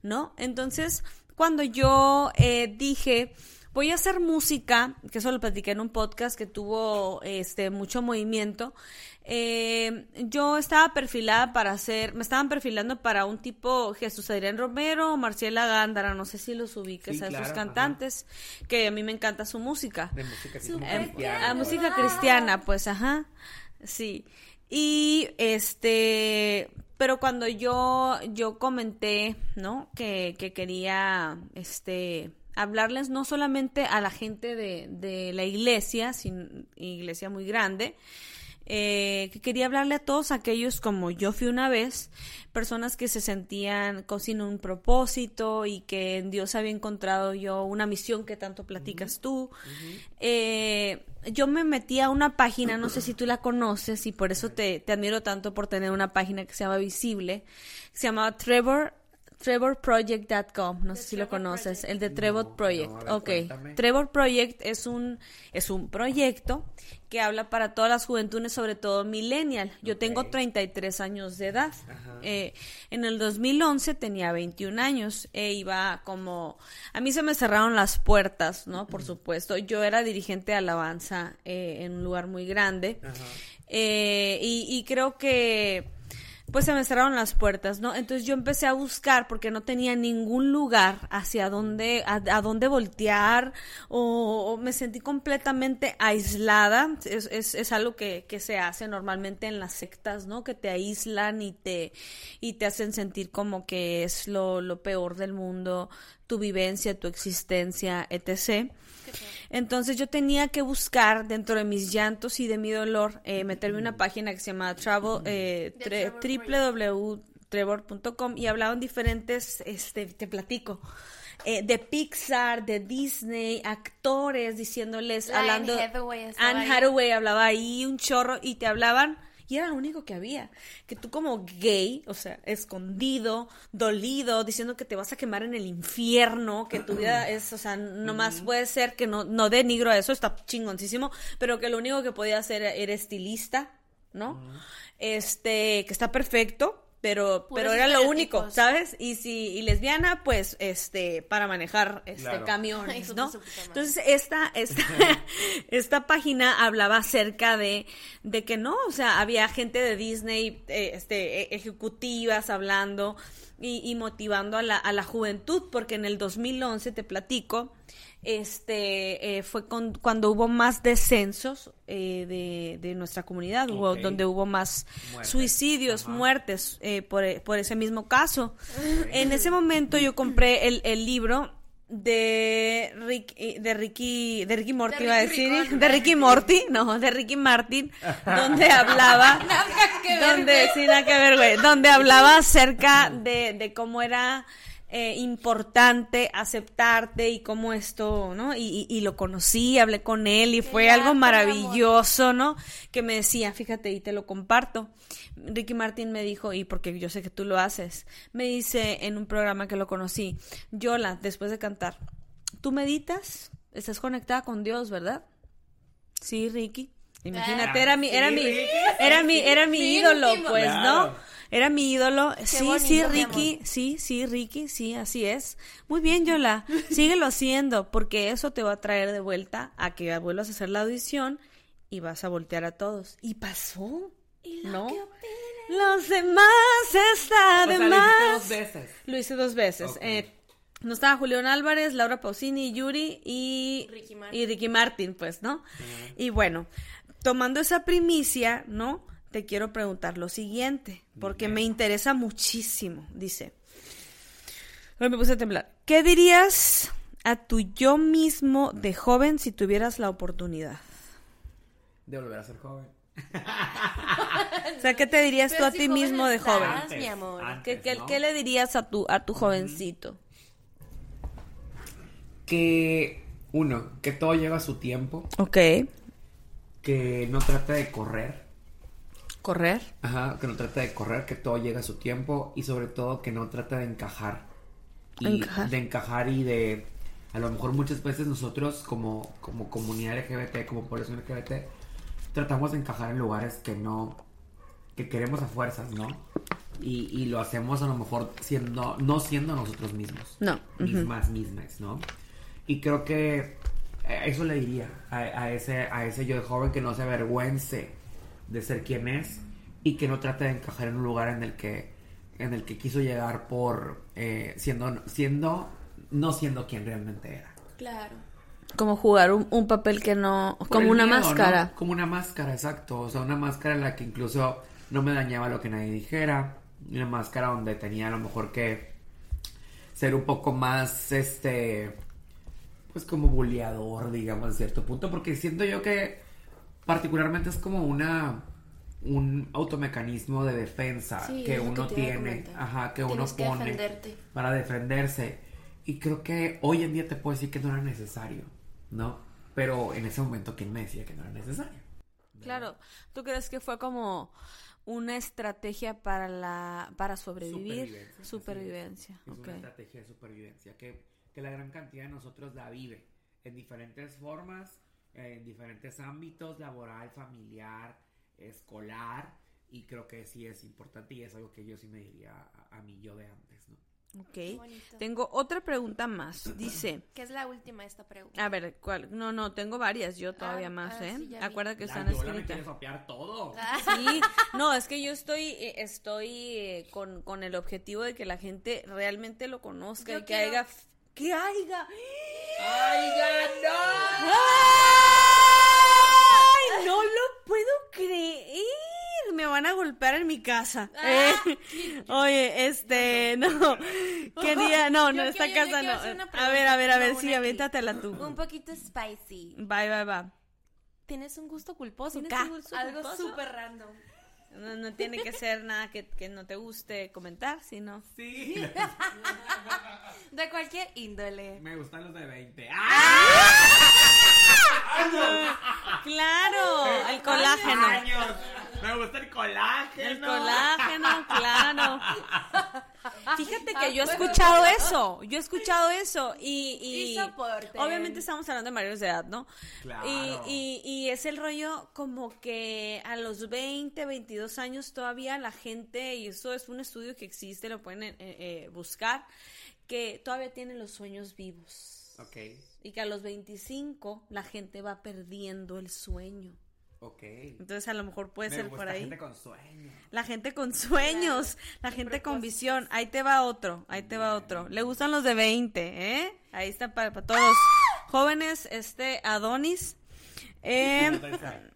¿no? Entonces, cuando yo eh, dije, voy a hacer música, que eso lo platiqué en un podcast que tuvo este mucho movimiento, eh, yo estaba perfilada para hacer, me estaban perfilando para un tipo Jesús Adrián Romero, Marciela Gándara, no sé si los ubiques Sí, a claro, esos ajá. cantantes, que a mí me encanta su música. De música cristiana, a pues. música cristiana, pues, ajá. Sí. Y este, pero cuando yo, yo comenté, ¿no? Que, que quería, este, hablarles no solamente a la gente de, de la iglesia, sin iglesia muy grande, eh, que quería hablarle a todos aquellos como yo fui una vez, personas que se sentían sin un propósito y que en Dios había encontrado yo una misión que tanto platicas tú. Eh, yo me metí a una página, no sé si tú la conoces y por eso te, te admiro tanto por tener una página que se llama Visible, que se llamaba Trevor trevorproject.com, no sé si lo conoces, Project. el de Trevor No, Project. no, a ver, ok, cuéntame. Trevor Project es un es un proyecto que habla para todas las juventudes, sobre todo millennial. Yo tengo Ok. 33 años de edad. Ajá. Eh, en el 2011 tenía 21 años e iba como a mí se me cerraron las puertas, ¿no? Por supuesto. Yo era dirigente de alabanza eh, en un lugar muy grande. Ajá. Eh, y, y creo que pues se me cerraron las puertas, ¿no? Entonces yo empecé a buscar porque no tenía ningún lugar hacia dónde, a, a dónde voltear o, o me sentí completamente aislada. Es, es, es algo que, que se hace normalmente en las sectas, ¿no? Que te aíslan y te, y te hacen sentir como que es lo, lo peor del mundo, tu vivencia, tu existencia, etc. Entonces yo tenía que buscar dentro de mis llantos y de mi dolor eh, meterme en una página que se llama travel, eh, tre- Trevor www.trevor.com y hablaban diferentes, este, te platico, eh, de Pixar, de Disney, actores diciéndoles, La hablando, Anne Hathaway Anne. Hathaway hablaba ahí un chorro y te hablaban y era lo único que había. Que tú como gay, o sea, escondido, dolido, diciendo que te vas a quemar en el infierno, que tu vida es, o sea, nomás puede ser que no, no denigro a eso, está chingoncísimo, pero que lo único que podía hacer era estilista, ¿no? Este, que está perfecto. Pero, Puros pero era lo único. ¿sabes? Y si, y lesbiana, pues, este, para manejar, este, Claro. camiones, ¿no? Entonces, esta, esta, esta página hablaba acerca de, de que no, o sea, había gente de Disney, eh, este, e- ejecutivas hablando y, y motivando a la, a la juventud, porque en el 2011, te platico, este eh, fue con- cuando hubo más descensos eh, de, de nuestra comunidad, hubo, donde hubo más Muertes. suicidios, Ajá. muertes eh, por, por ese mismo caso. En ese momento yo compré el, el libro de Rick, eh, de Ricky de Ricky Morty De iba a Ricky decir de Ricky Morty no de Ricky Martin donde hablaba donde sí nada que ver güey donde hablaba acerca de, de cómo era eh, importante aceptarte y cómo esto, ¿no? Y, y- y lo conocí, hablé con él y fue algo maravilloso, ¿no? Que me decía, fíjate, y te lo comparto. Ricky Martin me dijo, y porque yo sé que tú lo haces, me dice en un programa que lo conocí, Yola, después de cantar, ¿tú meditas? ¿Estás conectada con Dios, verdad? Sí, Ricky. Imagínate, Ah, era mi, sí, era mi, era mi, era mi ídolo, pues, Claro. ¿no? Era mi ídolo. sí, bonito, sí, Ricky, sí, sí, Ricky, sí, así es. Muy bien, Yola, síguelo haciendo, porque eso te va a traer de vuelta a que vuelvas a hacer la audición y vas a voltear a todos. Y pasó, ¿Y lo ¿no? que? Los demás está O de sea, lo más. dos veces. Lo hice dos veces. Eh, no estaba Julián Álvarez, Laura Pausini, Yuri y Ricky Martin. y Ricky Martin, pues, ¿no? Y bueno, tomando esa primicia, ¿no? Te quiero preguntar lo siguiente, porque me interesa muchísimo. Dice, me puse a temblar. ¿Qué dirías a tu yo mismo de joven si tuvieras la oportunidad? De volver a ser joven. O sea, ¿qué te dirías Pero tú a ti mismo de joven? Antes, mi amor. antes, ¿Qué, qué- ¿no? qué le dirías a tu, a tu jovencito? Que, uno, que todo lleva su tiempo. Ok. Que no trate de correr. Correr. Ajá, que no trate de correr, que todo llega a su tiempo. Y sobre todo que no trate de encajar. Y Encajar. de encajar y de. A lo mejor muchas veces nosotros, como, como comunidad LGBT, como población LGBT, tratamos de encajar en lugares que no. que queremos a fuerzas, ¿no? Y, y lo hacemos a lo mejor siendo. no siendo nosotros mismos. No. mismas, mismas, ¿no? Y creo que eh, eso le diría a, a ese, a ese yo de joven que no se avergüence de ser quien es y que no trate de encajar en un lugar en el que, en el que quiso llegar por eh, siendo, siendo, no siendo quien realmente era. Claro. Como jugar un, un papel que no... Por como una miedo, ¿no? máscara. Como una máscara, exacto. O sea, una máscara en la que incluso no me dañaba lo que nadie dijera. Una máscara donde tenía a lo mejor que ser un poco más, este, pues como buleador, digamos, en cierto punto. Porque siento yo que particularmente es como una un automecanismo de defensa Sí, que uno que tiene, ajá, que uno que pone defenderte. para defenderse. Y creo que hoy en día te puedo decir que no era necesario, ¿no? Pero en ese momento, ¿quién me decía que no era necesario? Claro. ¿Tú crees que fue como una estrategia para la para sobrevivir? Supervivencia, Supervivencia. Es ok. una estrategia de supervivencia que, que la gran cantidad de nosotros la vive en diferentes formas, en diferentes ámbitos, laboral, familiar, escolar, y creo que sí es importante y es algo que yo sí me diría a, a mí yo de antes, ¿no? Ok. Tengo otra pregunta más. Dice... ¿Qué es la última de esta pregunta? A ver, ¿cuál? No, no, tengo varias, yo todavía Ah, más, ah, ¿eh? sí, vi. Acuérdate que La están escritas. sopear todo. Sí, no, es que yo estoy, eh, estoy eh, con, con el objetivo de que la gente realmente lo conozca Yo y que quiero- haya, que haya. ¡Ay, ganó! ¡Ay, no lo puedo creer! Me van a golpear en mi casa. Ah, Eh, oye, este, no, quería, no, no, esta yo casa no. A ver, a ver, a ver, sí, aviéntatela tú. Un poquito spicy. Bye, bye, bye. Tienes un gusto culposo. ¿Tienes Ka. un gusto Algo súper random. No, no tiene que ser nada que, que no te guste comentar, sino. Sí, De cualquier índole. me gustan los de 20. ¡Ah! Claro, el colágeno. Años. Me gusta el colágeno. El colágeno, claro. Fíjate que yo he Ah, escuchado eso, yo he escuchado eso y, y Y soporten. obviamente estamos hablando de mayores de edad, ¿no? Claro. Y, y, y es el rollo como que a los 20, 22 años todavía la gente, y eso es un estudio que existe, lo pueden eh, eh, buscar, que todavía tienen los sueños vivos. Ok. Y que a los 25 la gente va perdiendo el sueño. Ok. Entonces a lo mejor puede Me ser por ahí. gente con sueño. La gente con sueños, la gente con visión. Ahí te va otro, ahí te va otro. Le gustan los de 20, ¿eh? Ahí está para, para todos jóvenes, este Adonis. Eh,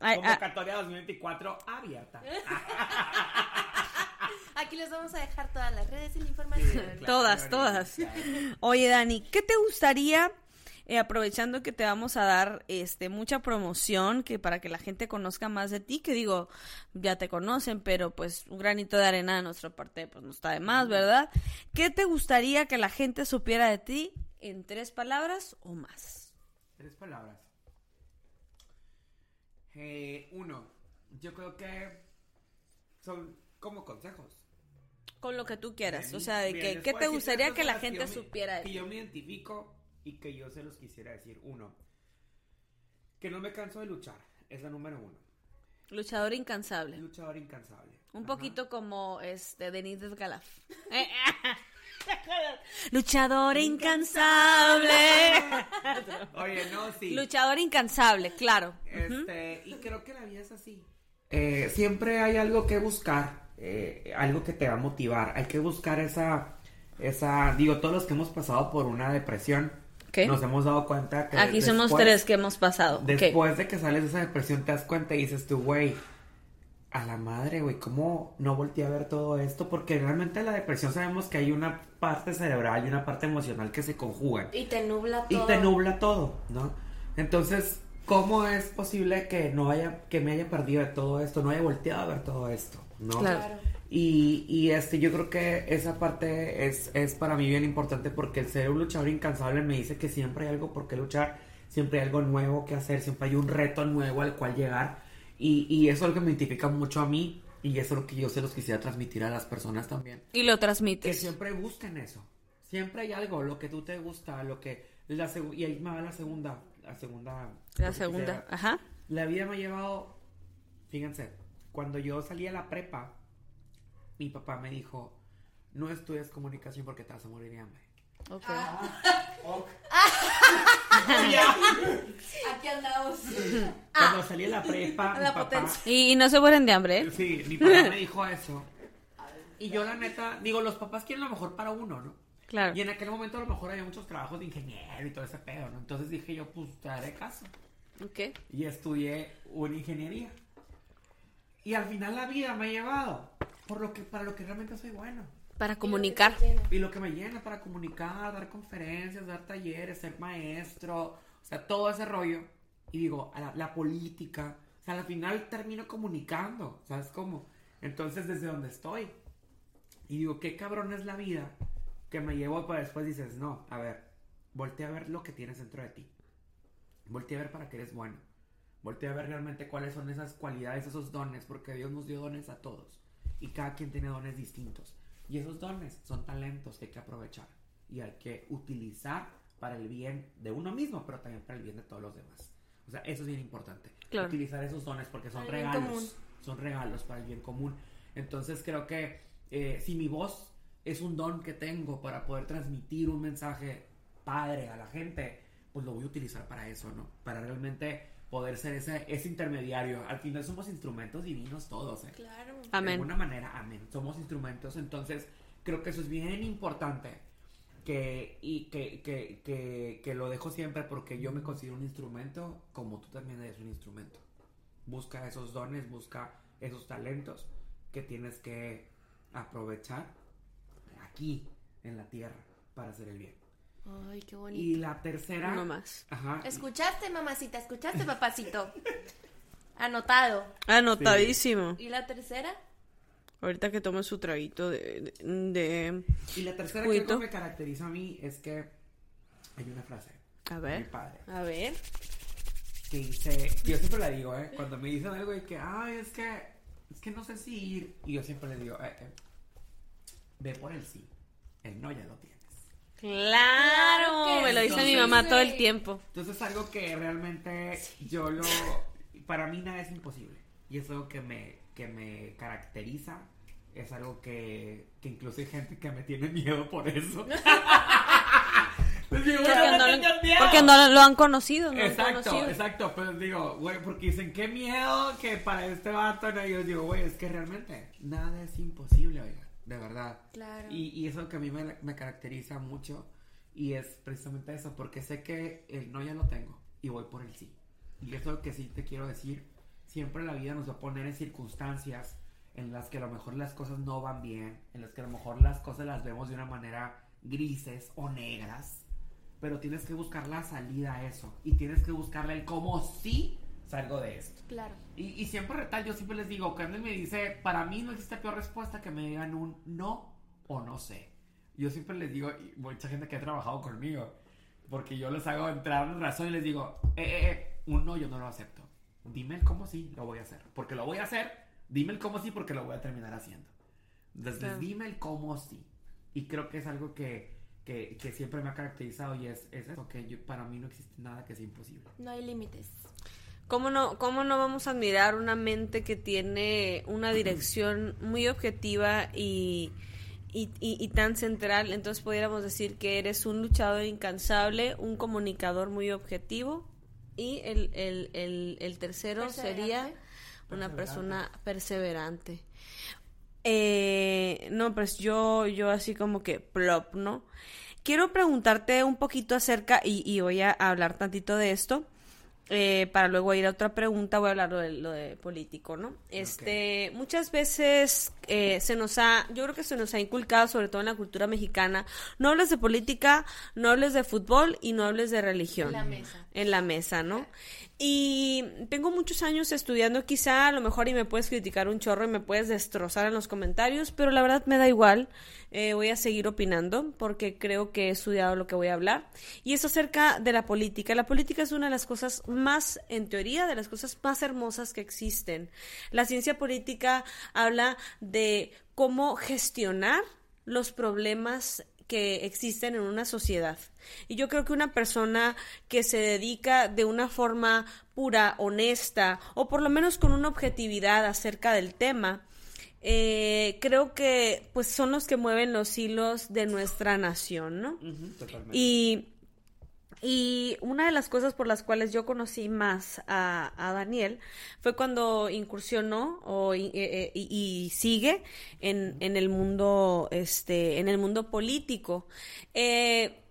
ah. Convocatoria 2024 abierta. Aquí les vamos a dejar todas las redes y la información. Todas, todas. Oye, Dani, ¿qué te gustaría, eh, aprovechando que te vamos a dar este mucha promoción, que para que la gente conozca más de ti, que digo, ya te conocen, pero pues un granito de arena de nuestra parte, pues no está de más, ¿verdad? ¿Qué te gustaría que la gente supiera de ti en tres palabras o más? Tres palabras. Eh, uno, yo creo que son como consejos. Con lo que tú quieras, o sea, de que, ¿qué te gustaría que la gente supiera de Que yo me identifico y que yo se los quisiera decir. Uno, que no me canso de luchar. Es la número uno. Luchador incansable. Luchador incansable. Un Ajá. poquito como este Denis Desgalaf. Luchador incansable. Oye, no, sí. Luchador incansable, claro. Este, y creo que la vida es así. Eh, siempre hay algo que buscar, eh, algo que te va a motivar. Hay que buscar esa, esa, digo, todos los que hemos pasado por una depresión, Nos hemos dado cuenta que Aquí somos tres que hemos pasado. Después de que sales de esa depresión te das cuenta y dices tú, güey, a la madre, güey, ¿cómo no volteé a ver todo esto? Porque realmente en la depresión sabemos que hay una parte cerebral y una parte emocional que se conjugan Y te nubla y todo. te nubla todo, ¿no? Entonces, ¿cómo es posible que no haya, que me haya perdido de todo esto, no haya volteado a ver todo esto, ¿no? Claro. Y, y este, yo creo que esa parte es, es para mí bien importante porque el ser un luchador incansable me dice que siempre hay algo por qué luchar, siempre hay algo nuevo que hacer, siempre hay un reto nuevo al cual llegar. Y, y eso es lo que me identifica mucho a mí y eso es lo que yo se los quisiera transmitir a las personas también Y lo que transmites. siempre busquen eso. Siempre hay algo, lo que tú te gusta, lo que la y ahí me va la segunda, la segunda. La que segunda. quisiera. Ajá. La vida me ha llevado, fíjense, cuando yo salí a la prepa, mi papá me dijo, no estudies comunicación porque te vas a morir de hambre. Ok. Ok. Aquí andamos. Cuando salí a la prepa, mi La papá, potencia. Y, y no se mueren de hambre, ¿eh? sí, mi papá me dijo eso. Y yo la neta, digo, los papás quieren lo mejor para uno, ¿no? Claro. Y en aquel momento a lo mejor había muchos trabajos de ingeniero y todo ese pedo, ¿no? Entonces dije yo, pues te haré caso. Ok. Y estudié una ingeniería. Y al final la vida me ha llevado por lo que, para lo que realmente soy bueno. Para comunicar. Y lo que me llena para comunicar, dar conferencias, dar talleres, ser maestro, o sea, todo ese rollo. Y digo, la política, o sea, al final termino comunicando, ¿sabes cómo? Entonces, desde donde estoy. Y digo, qué cabrón es la vida que me llevó para después dices, no, a ver, voltea a ver lo que tienes dentro de ti. Voltea a ver para qué eres bueno. Voltea a ver realmente cuáles son esas cualidades, esos dones, porque Dios nos dio dones a todos. Y cada quien tiene dones distintos. Y esos dones son talentos que hay que aprovechar. Y hay que utilizar para el bien de uno mismo, pero también para el bien de todos los demás. O sea, eso es bien importante. Claro. Utilizar esos dones porque son Para regalos. común. Son regalos para el bien común. Entonces creo que eh, si mi voz es un don que tengo para poder transmitir un mensaje padre a la gente, pues lo voy a utilizar para eso, ¿no? Para realmente poder ser ese, ese intermediario. Al final somos instrumentos divinos todos, ¿eh? Claro. De alguna manera, amén. Somos instrumentos, entonces creo que eso es bien importante. Que, y que, que, que, que lo dejo siempre porque yo me considero un instrumento como tú también eres un instrumento. Busca esos dones, busca esos talentos que tienes que aprovechar aquí en la tierra para hacer el bien. Ay, qué bonito. Y la tercera... Uno más. Ajá. ¿Escuchaste, mamacita? ¿Escuchaste, papacito? Anotado. Anotadísimo. ¿Y la tercera? Ahorita que tome su traguito de, de, de- Y la tercera Juguito. que me caracteriza a mí es que hay una frase A ver. padre. A ver. que dice, yo siempre la digo, ¿eh? Cuando me dicen algo de que, ay, es que, es que no sé si ir, y yo siempre les digo, eh, eh, ve por el sí, el no ya lo tienes. Claro, me lo dice mi sí. mamá todo el tiempo. Entonces es algo que realmente yo lo, para mí nada es imposible, y es algo que me, que me caracteriza, es algo que, que incluso hay gente que me tiene miedo por eso. Pues digo, Porque no, lo, tengas miedo. porque no lo han conocido, no lo han Exacto, conocido. exacto, pero digo, güey, porque dicen, qué miedo que para este vato, no, yo digo, güey, es que realmente nada es imposible, oiga, de verdad. Claro. Y, y eso que a mí me, me caracteriza mucho, y es precisamente eso, porque sé que el no ya lo tengo, y voy por el sí. Y eso que sí te quiero decir, siempre la vida nos va a poner en circunstancias en las que a lo mejor las cosas no van bien, en las que a lo mejor las cosas las vemos de una manera grises o negras, pero tienes que buscar la salida a eso y tienes que buscarle el cómo sí salgo de esto. Claro. Y, y siempre retal, yo siempre les digo, alguien me dice, para mí no existe peor respuesta que me digan un no o no sé. Yo siempre les digo, y mucha gente que ha trabajado conmigo, porque yo les hago entrar en razón y les digo, eh, eh, eh, un no yo no lo acepto. Dime el cómo sí, lo voy a hacer. Porque lo voy a hacer, dime el cómo sí porque lo voy a terminar haciendo. Entonces, Claro. dime el cómo sí. Y creo que es algo que, que, que siempre me ha caracterizado y es, es eso, que yo- para mí no existe nada que sea imposible. No hay límites. ¿Cómo no, ¿Cómo no vamos a admirar una mente que tiene una dirección muy objetiva y, y, y- y tan central? Entonces pudiéramos decir que eres un luchador incansable, un comunicador muy objetivo y el, el, el, el tercero sería una Perseverante. persona perseverante. Eh, no, pues yo, yo así como que plop, ¿no? Quiero preguntarte un poquito acerca, y, y voy a hablar tantito de esto, eh, para luego ir a otra pregunta, voy a hablar lo de, lo de político, ¿no? Este, muchas veces eh, se nos ha, yo creo que se nos ha inculcado, sobre todo en la cultura mexicana, no hables de política, no hables de fútbol y no hables de religión. En la mesa. En la mesa, ¿no? Y tengo muchos años estudiando quizá, a lo mejor y me puedes criticar un chorro y me puedes destrozar en los comentarios, pero la verdad me da igual, eh, voy a seguir opinando porque creo que he estudiado lo que voy a hablar. Y es acerca de la política. La política es una de las cosas más, en teoría, de las cosas más hermosas que existen. La ciencia política habla de cómo gestionar los problemas que existen en una sociedad. Y yo creo que una persona que se dedica de una forma pura, honesta, o por lo menos con una objetividad acerca del tema, eh, creo que pues son los que mueven los hilos de nuestra nación, ¿no? totalmente. Y, y una de las cosas por las cuales yo conocí más a, a Daniel fue cuando incursionó o, y, eh, y- y sigue en, en el mundo, este, en el mundo político. Eh,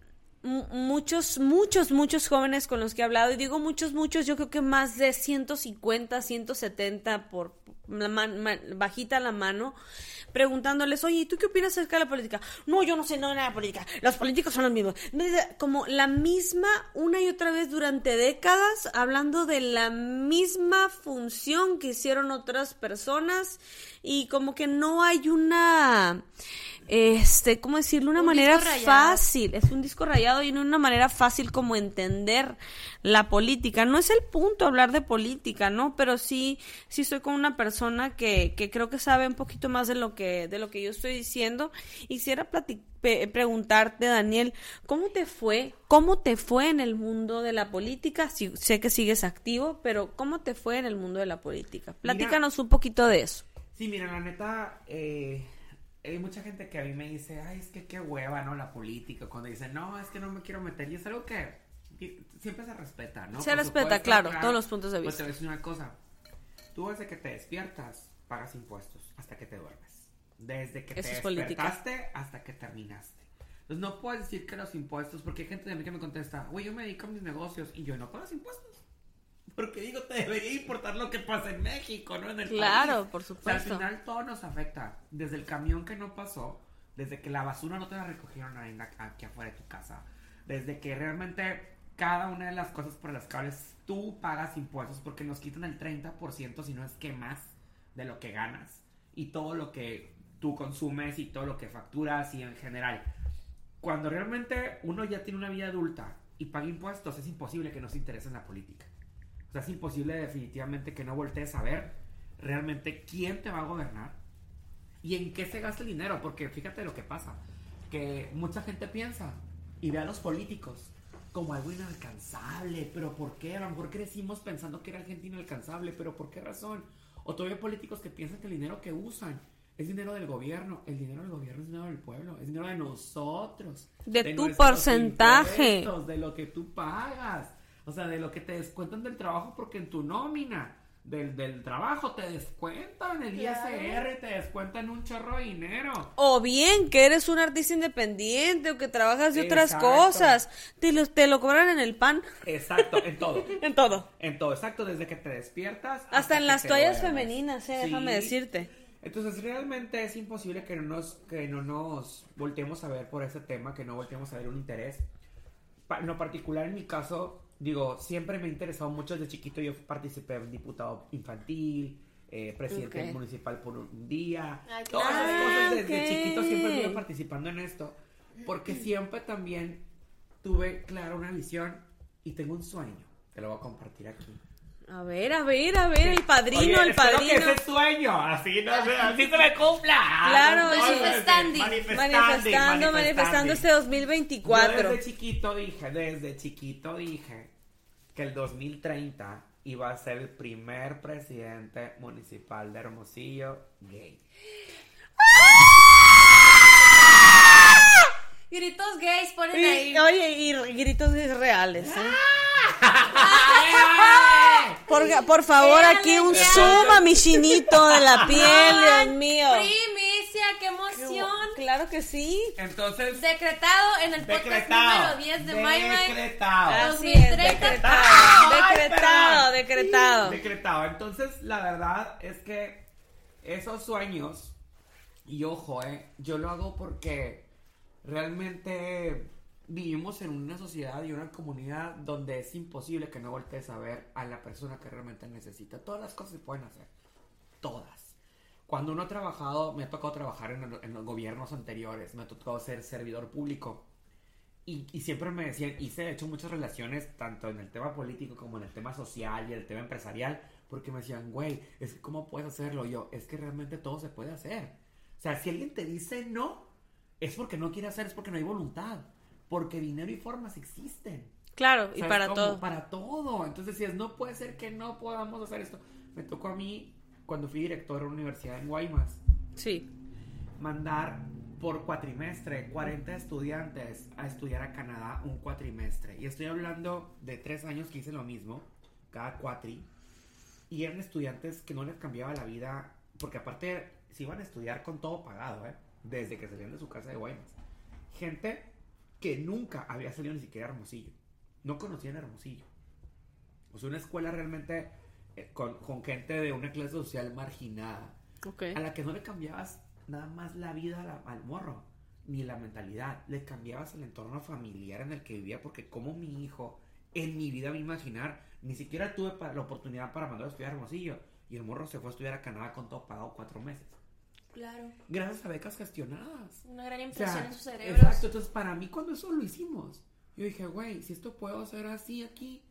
muchos, muchos, muchos jóvenes con los que he hablado, y digo muchos, muchos, yo creo que más de 150, 170 por la man- bajita la mano, preguntándoles, oye, ¿y tú qué opinas acerca de la política? No, yo no sé nada de la política, los políticos son los mismos. Como la misma, una y otra vez durante décadas, hablando de la misma función que hicieron otras personas, y como que no hay una, este, ¿cómo decirlo? Una Un manera fácil, es un disco rayado y no una manera fácil como entender la política. No es el punto hablar de política, ¿no? Pero sí, sí estoy con una persona que, que creo que sabe un poquito más de lo que, de lo que yo estoy diciendo. Y quisiera pe- preguntarte, Daniel, ¿cómo te fue? ¿Cómo te fue en el mundo de la política? Sí, sé que sigues activo, pero ¿cómo te fue en el mundo de la política? Mira- Platícanos un poquito de eso. Sí, mira, la neta, eh, hay mucha gente que a mí me dice, ay, es que qué hueva, ¿no? La política. Cuando dicen, no, es que no me quiero meter. Y es algo que siempre se respeta, ¿no? Se Por respeta, supuesto, claro, todos los puntos de Pues te vista. voy a decir una cosa. Tú desde que te despiertas, pagas impuestos hasta que te duermes. Desde que Eso te es política. despertaste hasta que terminaste. Entonces no puedes decir que los impuestos, porque hay gente de mí que me contesta, güey, yo me dedico a mis negocios y yo no pagas impuestos. Porque digo, te debería importar lo que pasa en México, ¿no? En el Claro, país. por O sea, supuesto. al final todo nos afecta. Desde el camión que no pasó, desde que la basura no te la recogieron ahí aquí afuera de tu casa, desde que realmente cada una de las cosas por las cuales tú pagas impuestos, porque nos quitan el 30%, si no es que más, de lo que ganas. Y todo lo que tú consumes y todo lo que facturas y en general. Cuando realmente uno ya tiene una vida adulta y paga impuestos, es imposible que no se interese en la política. Sea, es imposible definitivamente que no voltees a ver realmente quién te va a gobernar y en qué se gasta el dinero. Porque fíjate lo que pasa, que mucha gente piensa y ve a los políticos como algo inalcanzable. Pero ¿por qué? A lo mejor crecimos pensando que era gente inalcanzable, pero ¿por qué razón? O todavía hay políticos que piensan que el dinero que usan Es dinero del gobierno. El dinero del gobierno es dinero del pueblo. Es dinero de nosotros. De tu nuestros porcentaje. De lo que tú pagas. O sea, de lo que te descuentan del trabajo porque en tu nómina del, del trabajo te descuentan el ISR, te descuentan un chorro de dinero. O bien que eres un artista independiente o que trabajas de otras Exacto. cosas. Te lo, te lo cobran en el pan. Exacto, en todo. En todo. En todo, exacto, desde que te despiertas. Hasta en las toallas duermes. femeninas, eh, Sí. déjame decirte. Entonces realmente es imposible que no nos, que no nos volteemos a ver por ese tema, que no volteemos a ver un interés. Pa- en lo particular en mi caso, digo, siempre me ha interesado mucho desde chiquito. Yo participé en diputado infantil, eh, presidente municipal por un día. Ay, Todas esas claro. cosas desde Ah, chiquito siempre ok. estuve participando en esto. Porque siempre también tuve clara una visión y tengo un sueño. Te lo voy a compartir aquí. A ver, a ver, a ver, el padrino, Oye, el padrino. que ese sueño, así, no, así se me cumpla. Claro, Oye, manifestandi. Manifestando, manifestando este 2024. Yo desde chiquito dije, desde chiquito dije que el 2030 iba a ser el primer presidente municipal de Hermosillo gay. Gritos gays, ponen Y- ahí. oye, y gritos reales, ¿eh? Por, por favor, aquí un zoom a mi chinito de la piel, Dios mío. Primicia, qué emoción. Claro que sí. Entonces, Decretado en el podcast decretado. número 10 de Maymay. Decretado. Así es, 2030. decretado, Ay, decretado, decretado. Decretado. Entonces, la verdad es que esos sueños, y ojo, eh, yo lo hago porque realmente vivimos en una sociedad y una comunidad donde es imposible que no voltees a ver a la persona que realmente necesita. Todas las cosas se pueden hacer. Todas. Cuando uno ha trabajado, me ha tocado trabajar en, en los gobiernos anteriores, me ha tocado ser servidor público. Y, y siempre me decían, hice de hecho muchas relaciones, tanto en el tema político como en el tema social y el tema empresarial, porque me decían, güey, ¿cómo puedes hacerlo? Y yo, es que realmente todo se puede hacer. O sea, si alguien te dice no, es porque no quiere hacer, es porque no hay voluntad. Porque dinero y formas existen. Claro, y ¿Sabes para cómo? todo. Para todo. Entonces decías, no puede ser que no podamos hacer esto. Me tocó a mí, cuando fui director de una universidad en Guaymas, Sí. mandar por cuatrimestre 40 estudiantes a estudiar a Canadá un cuatrimestre. Y estoy hablando de tres años que hice lo mismo, cada cuatri. Y eran estudiantes que no les cambiaba la vida, porque aparte se iban a estudiar con todo pagado, ¿eh? Desde que salían de su casa de Guaymas. Gente que nunca había salido ni siquiera a Hermosillo. No conocían Hermosillo. O sea, una escuela realmente eh, con, con gente de una clase social marginada Ok. a la que no le cambiabas nada más la vida a la- al morro, ni la mentalidad, le cambiabas el entorno familiar en el que vivía, porque como mi hijo, en mi vida me imaginar, ni siquiera tuve la oportunidad para mandar a estudiar a Hermosillo, y el morro se fue a estudiar a Canadá con todo pagado cuatro meses, Claro. gracias a becas gestionadas. Una gran O impresión sea, en sus cerebros. exacto, entonces para mí cuando eso lo hicimos, yo dije, güey, si esto puedo hacer así aquí,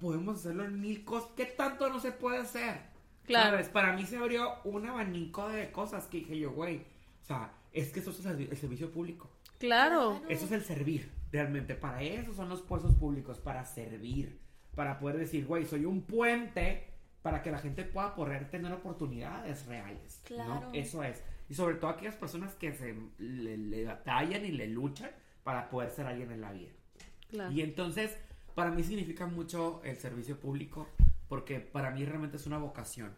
podemos hacerlo en mil cosas, ¿qué tanto no se puede hacer? Claro. ¿Sabes? Para mí se abrió un abanico de cosas que dije yo, güey, o sea, es que eso es el, servicio público, Claro. Claro. eso es el servir, realmente, para eso son los puestos públicos, para servir, para poder decir, güey, soy un puente para que la gente pueda poder tener oportunidades reales, ¿no? Claro. Eso es, y sobre todo aquellas personas que se le, le batallan y le luchan para poder ser alguien en la vida. Claro. Y entonces, para mí significa mucho el servicio público, porque para mí realmente es una vocación.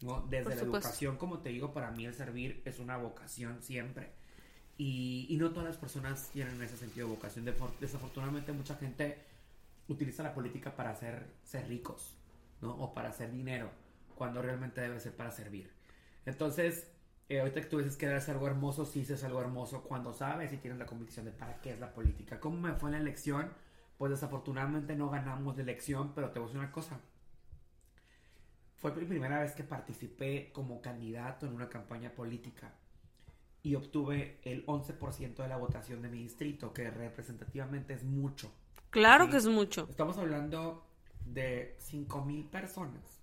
¿no? Desde Por la supuesto. educación, como te digo, para mí el servir es una vocación siempre. Y, y no todas las personas tienen ese sentido de vocación. Desafortunadamente, mucha gente utiliza la política para hacer, ser ricos, ¿no? O para hacer dinero, cuando realmente debe ser para servir. Entonces, eh, ahorita que tú dices que es algo hermoso, sí es algo hermoso cuando sabes y tienes la convicción de para qué es la política. ¿Cómo me fue en la elección? Pues desafortunadamente no ganamos la elección, pero te voy a decir una cosa. Fue mi primera vez que participé como candidato en una campaña política y obtuve el 11% de la votación de mi distrito, que representativamente es mucho. Claro Sí. que es mucho. Estamos hablando de 5 mil personas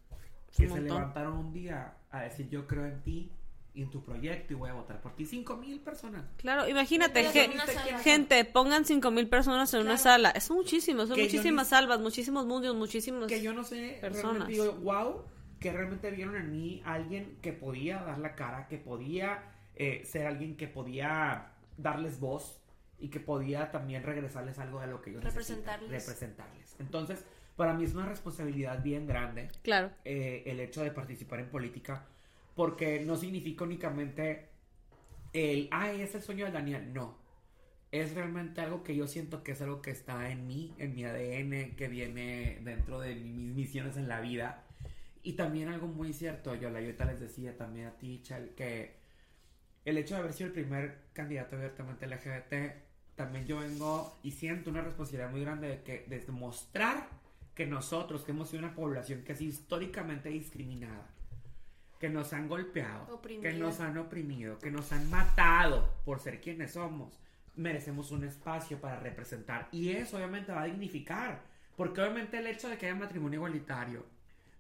que se levantaron un día a decir yo creo en ti y en tu proyecto y voy a votar por ti. 5 mil personas. Claro, imagínate, una gente, pongan cinco mil personas en una Claro. sala. Es muchísimo, son Que yo muchísimas ni- salvas, muchísimos mundos, muchísimos... Que yo no sé, Personas. realmente digo, wow, que realmente vieron en mí a alguien que podía dar la cara, que podía eh, ser alguien que podía darles voz y que podía también regresarles algo de lo que necesitan, Representarles. representarles. Entonces, para mí es una responsabilidad bien grande Claro. eh, el hecho de participar en política, porque no significa únicamente el, ay, es el sueño de Daniel, no. Es realmente algo que yo siento que es algo que está en mí, en mi ADN, que viene dentro de mis misiones en la vida. Y también algo muy cierto, yo la ahorita les decía también a ti, Chal, que el hecho de haber sido el primer candidato abiertamente LGBT, también yo vengo y siento una responsabilidad muy grande de que de demostrar que nosotros, que hemos sido una población que sido históricamente discriminada, que nos han golpeado, que nos han oprimido, que nos han matado por ser quienes somos, merecemos un espacio para representar. Y eso obviamente va a dignificar, porque obviamente el hecho de que haya matrimonio igualitario,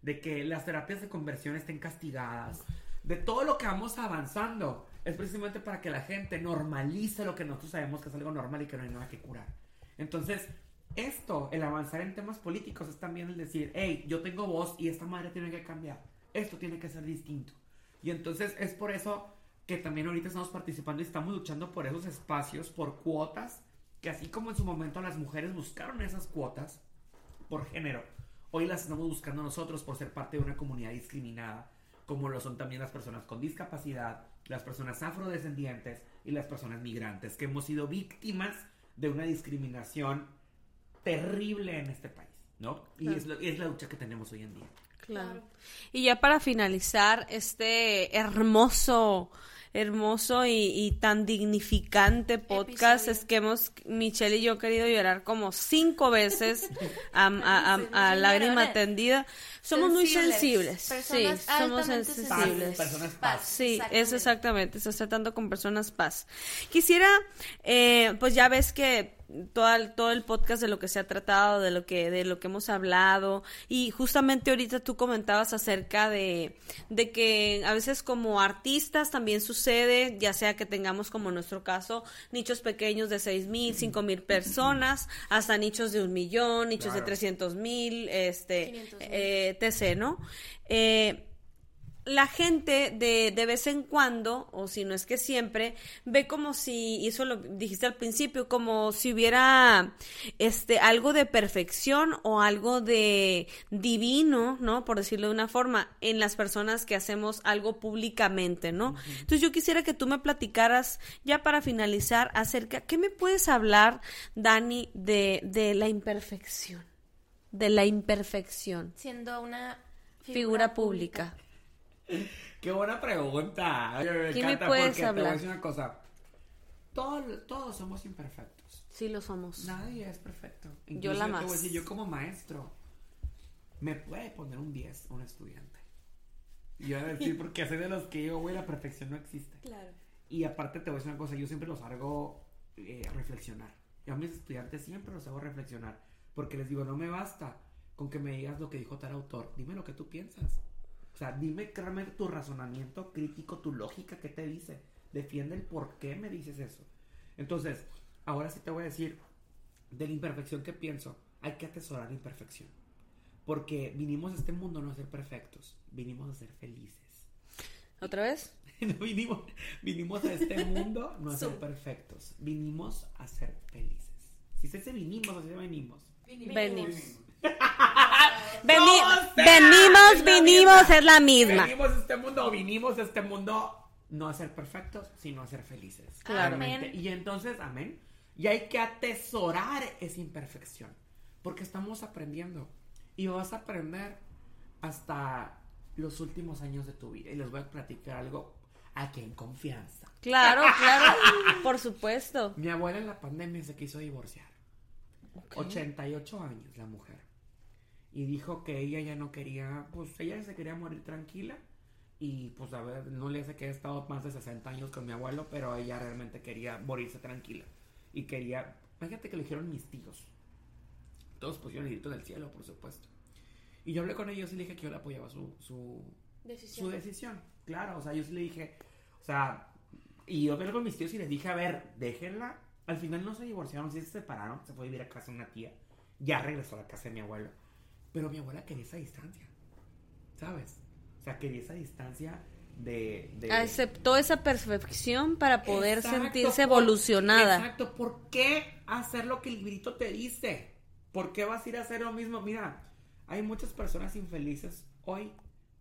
de que las terapias de conversión estén castigadas, de todo lo que vamos avanzando, es precisamente para que la gente normalice lo que nosotros sabemos que es algo normal y que no hay nada que curar. Entonces, esto, el avanzar en temas políticos, es también el decir, hey, yo tengo voz y esta madre tiene que cambiar. Esto tiene que ser distinto. Y entonces es por eso que también ahorita estamos participando y estamos luchando por esos espacios, por cuotas, que así como en su momento las mujeres buscaron esas cuotas por género, hoy las estamos buscando nosotros por ser parte de una comunidad discriminada, como lo son también las personas con discapacidad, las personas afrodescendientes y las personas migrantes, que hemos sido víctimas de una discriminación terrible en este país, ¿no? Y Claro. es, lo- es la lucha que tenemos hoy en día. Claro. Y ya para finalizar este hermoso, hermoso y, y tan dignificante podcast, Episodio. es que hemos, Michelle y yo, querido llorar como cinco veces a, a- a- a Ay, sí, lágrima tendida. Somos muy Sensibles. sensibles. Personas sí, somos altamente sensibles. Paz, personas paz. Sí, Exactamente. eso exactamente, se está tratando con personas paz. Quisiera, eh, pues ya ves que todo el, todo el podcast de lo que se ha tratado, de lo que, de lo que hemos hablado, y justamente ahorita tú comentabas acerca de, de que a veces como artistas también sucede, ya sea que tengamos como en nuestro caso, nichos pequeños de seis mil, cinco mil personas, hasta nichos de un millón, nichos de Claro. 300 mil, este, 500,000. eh, etc., ¿no? Eh, la gente de, de vez en cuando, o si no es que siempre, ve como si, y eso lo dijiste al principio, como si hubiera este algo de perfección o algo de divino, ¿no? Por decirlo de una forma, en las personas que hacemos algo públicamente, ¿no? Entonces yo quisiera que tú me platicaras, ya para finalizar, acerca, ¿qué me puedes hablar, Dani, de, de la imperfección? De la imperfección. Siendo una Figura pública. Qué buena pregunta. Me ¿Qué me encanta puedes porque te voy a hablar? decir una cosa. Todos, todos somos imperfectos. Sí lo somos. Nadie es perfecto. Yo la te voy a más. decir, yo como maestro, me puede poner un 10 un estudiante. Y yo voy a decir, porque soy de los que digo, güey, la perfección no existe. Claro. Y aparte te voy a decir una cosa, yo siempre los hago eh, reflexionar. Yo a mis estudiantes siempre los hago reflexionar. Porque les digo, no me basta con que me digas lo que dijo tal autor. Dime lo que tú piensas. O sea, dime realmente tu razonamiento crítico, tu lógica, ¿qué te dice? Defiende el por qué me dices eso. Entonces, ahora sí te voy a decir, de la imperfección que pienso, hay que atesorar la imperfección. Porque vinimos a este mundo no a ser perfectos, vinimos a ser felices. ¿Otra vez? No vinimos, vinimos a este mundo no a ser perfectos, vinimos a ser felices. Si se dice vinimos, así venimos. Venimos. Veni- ¡No sea! venimos, Es la vinimos, misma. es la misma. Venimos a este mundo, vinimos a este mundo no a ser perfectos, sino a ser felices. Claro. Amén. Y entonces, amén. Y hay que atesorar esa imperfección. Porque estamos aprendiendo. Y vas a aprender hasta los últimos años de tu vida. Y les voy a platicar algo aquí en confianza. Claro, claro, por supuesto. Mi abuela en la pandemia se quiso divorciar. 88 años la mujer. Y dijo que ella ya no quería, pues ella se quería morir tranquila. Y pues a ver, no le hace que he estado más de 60 años con mi abuelo, pero ella realmente quería morirse tranquila. Y quería, fíjate que le dijeron mis tíos. Todos pusieron el grito del cielo, por supuesto. Y yo hablé con ellos y le dije que yo le apoyaba su, su, su Decisión. decisión. Claro, o sea, yo sí le dije, o sea, y yo hablé con mis tíos y les dije, a ver, déjenla. Al final no se divorciaron, sí se separaron, se fue a vivir a casa de una tía. Ya regresó a la casa de mi abuelo. Pero mi abuela quería esa distancia, ¿sabes? O sea, quería esa distancia de... de- Aceptó esa perfección para poder Exacto, sentirse por- evolucionada. Exacto, ¿por qué hacer lo que el librito te dice? ¿Por qué vas a ir a hacer lo mismo? Mira, hay muchas personas infelices hoy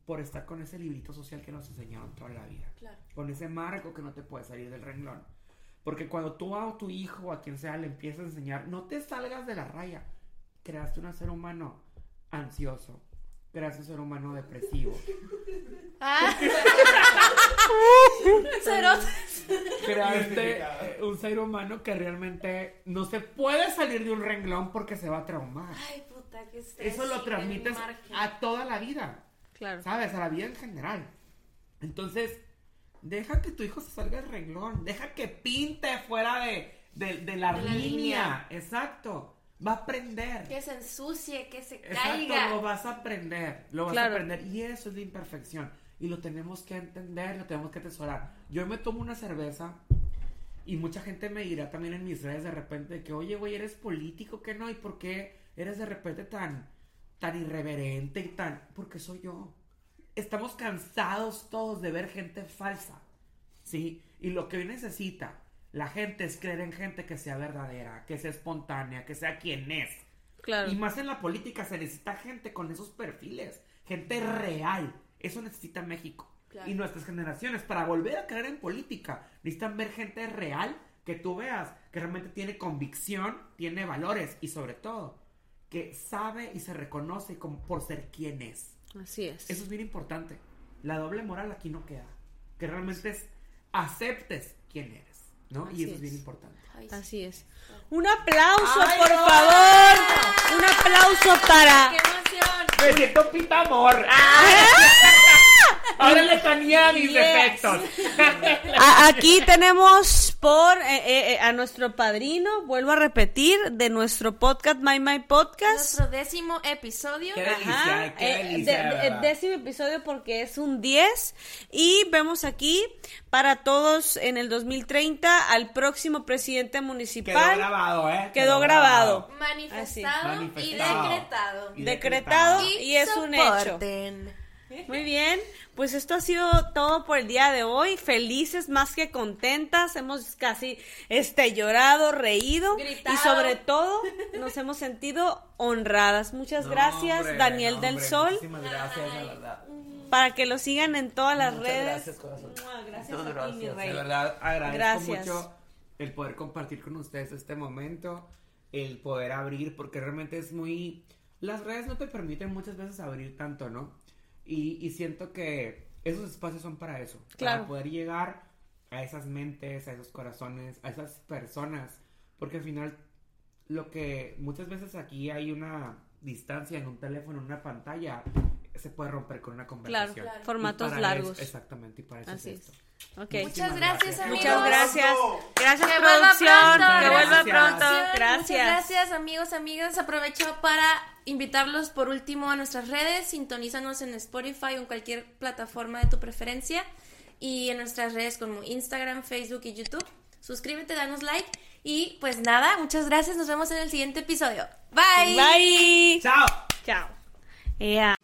por estar con ese librito social que nos enseñaron toda la vida. Claro. Con ese marco que no te puede salir del renglón. Porque cuando tú a tu hijo o a quien sea le empiezas a enseñar, no te salgas de la raya. Creaste un ser humano ansioso. Un ser humano depresivo. Ah. Creaste un ser humano que realmente no se puede salir de un renglón porque se va a traumar. Ay, puta, qué estrés. Eso lo transmites a toda la vida, Claro. ¿sabes? A la vida en general. Entonces, deja que tu hijo se salga del renglón, deja que pinte fuera de, de- de la, De la línea. línea. Exacto. Va a aprender. Que se ensucie, que se Exacto, caiga. lo vas a aprender, lo vas Claro. a aprender y eso es la imperfección y lo tenemos que entender, lo tenemos que atesorar. Yo me tomo una cerveza y mucha gente me dirá también en mis redes de repente que, oye, güey, eres político, que no? ¿Y por qué eres de repente tan, tan irreverente y tan... Porque soy yo. Estamos cansados todos de ver gente falsa, ¿sí? Y lo que hoy necesita la gente es creer en gente que sea verdadera, que sea espontánea, que sea quien es. Claro. Y más en la política se necesita gente con esos perfiles, gente real. Eso necesita México. Claro. Y nuestras generaciones, para volver a creer en política, necesitan ver gente real que tú veas, que realmente tiene convicción, tiene valores y sobre todo, que sabe y se reconoce como por ser quien es. Así es. Eso es bien importante. La doble moral aquí no queda. Que realmente es, aceptes quién eres, ¿no? Así y eso es. es. bien importante. Así es. Un aplauso, ¡Ay, por no! favor. Un aplauso para. ¡Qué emoción! Me siento pita amor. Ahora le tenía mis Yes. defectos. A- aquí tenemos por eh, eh, eh, a nuestro padrino, vuelvo a repetir, de nuestro podcast My My Podcast. Nuestro décimo episodio. Qué delicia, Ajá, qué eh, delicia, de- de de- décimo episodio porque es un 10 y vemos aquí para todos en el 2030 al próximo presidente Quedó municipal grabado, ¿eh? Quedó grabado. Manifestado, Así. y Manifestado. decretado. Y decretado decretado. y es un hecho. Muy bien, pues esto ha sido todo por el día de hoy. Felices más que contentas. Hemos casi este llorado, reído Gritado. y sobre todo nos hemos sentido honradas. Muchas No, gracias, hombre, Daniel no, del hombre, Sol, Muchísimas gracias, la verdad. para que lo sigan en todas las Muchas redes. gracias, corazón. Mua, Gracias a ti, mi rey. De verdad, agradezco Gracias. mucho el poder compartir con ustedes este momento, el poder abrir, porque realmente es muy... Las redes no te permiten muchas veces abrir tanto, ¿no? Y, y siento que esos espacios son para eso, Claro. para poder llegar a esas mentes, a esos corazones, a esas personas, porque al final lo que muchas veces aquí hay una distancia en un teléfono, en una pantalla, se puede romper con una conversación. claro. Y Formatos largos. eso- exactamente, y para eso Así es es. Muchas gracias, gracias. amigos. Muchas gracias. Gracias, Que vuelva producción. pronto. Que vuelva Gracias. pronto. Muchas Gracias. gracias, amigos, amigas. Aprovecho para invitarlos por último a nuestras redes. Sintonízanos en Spotify o en cualquier plataforma de tu preferencia. Y en nuestras redes como Instagram, Facebook y YouTube. Suscríbete, danos like. Y pues nada, muchas gracias. Nos vemos en el siguiente episodio. Bye. Bye. ¡Chao! Chao. Ea.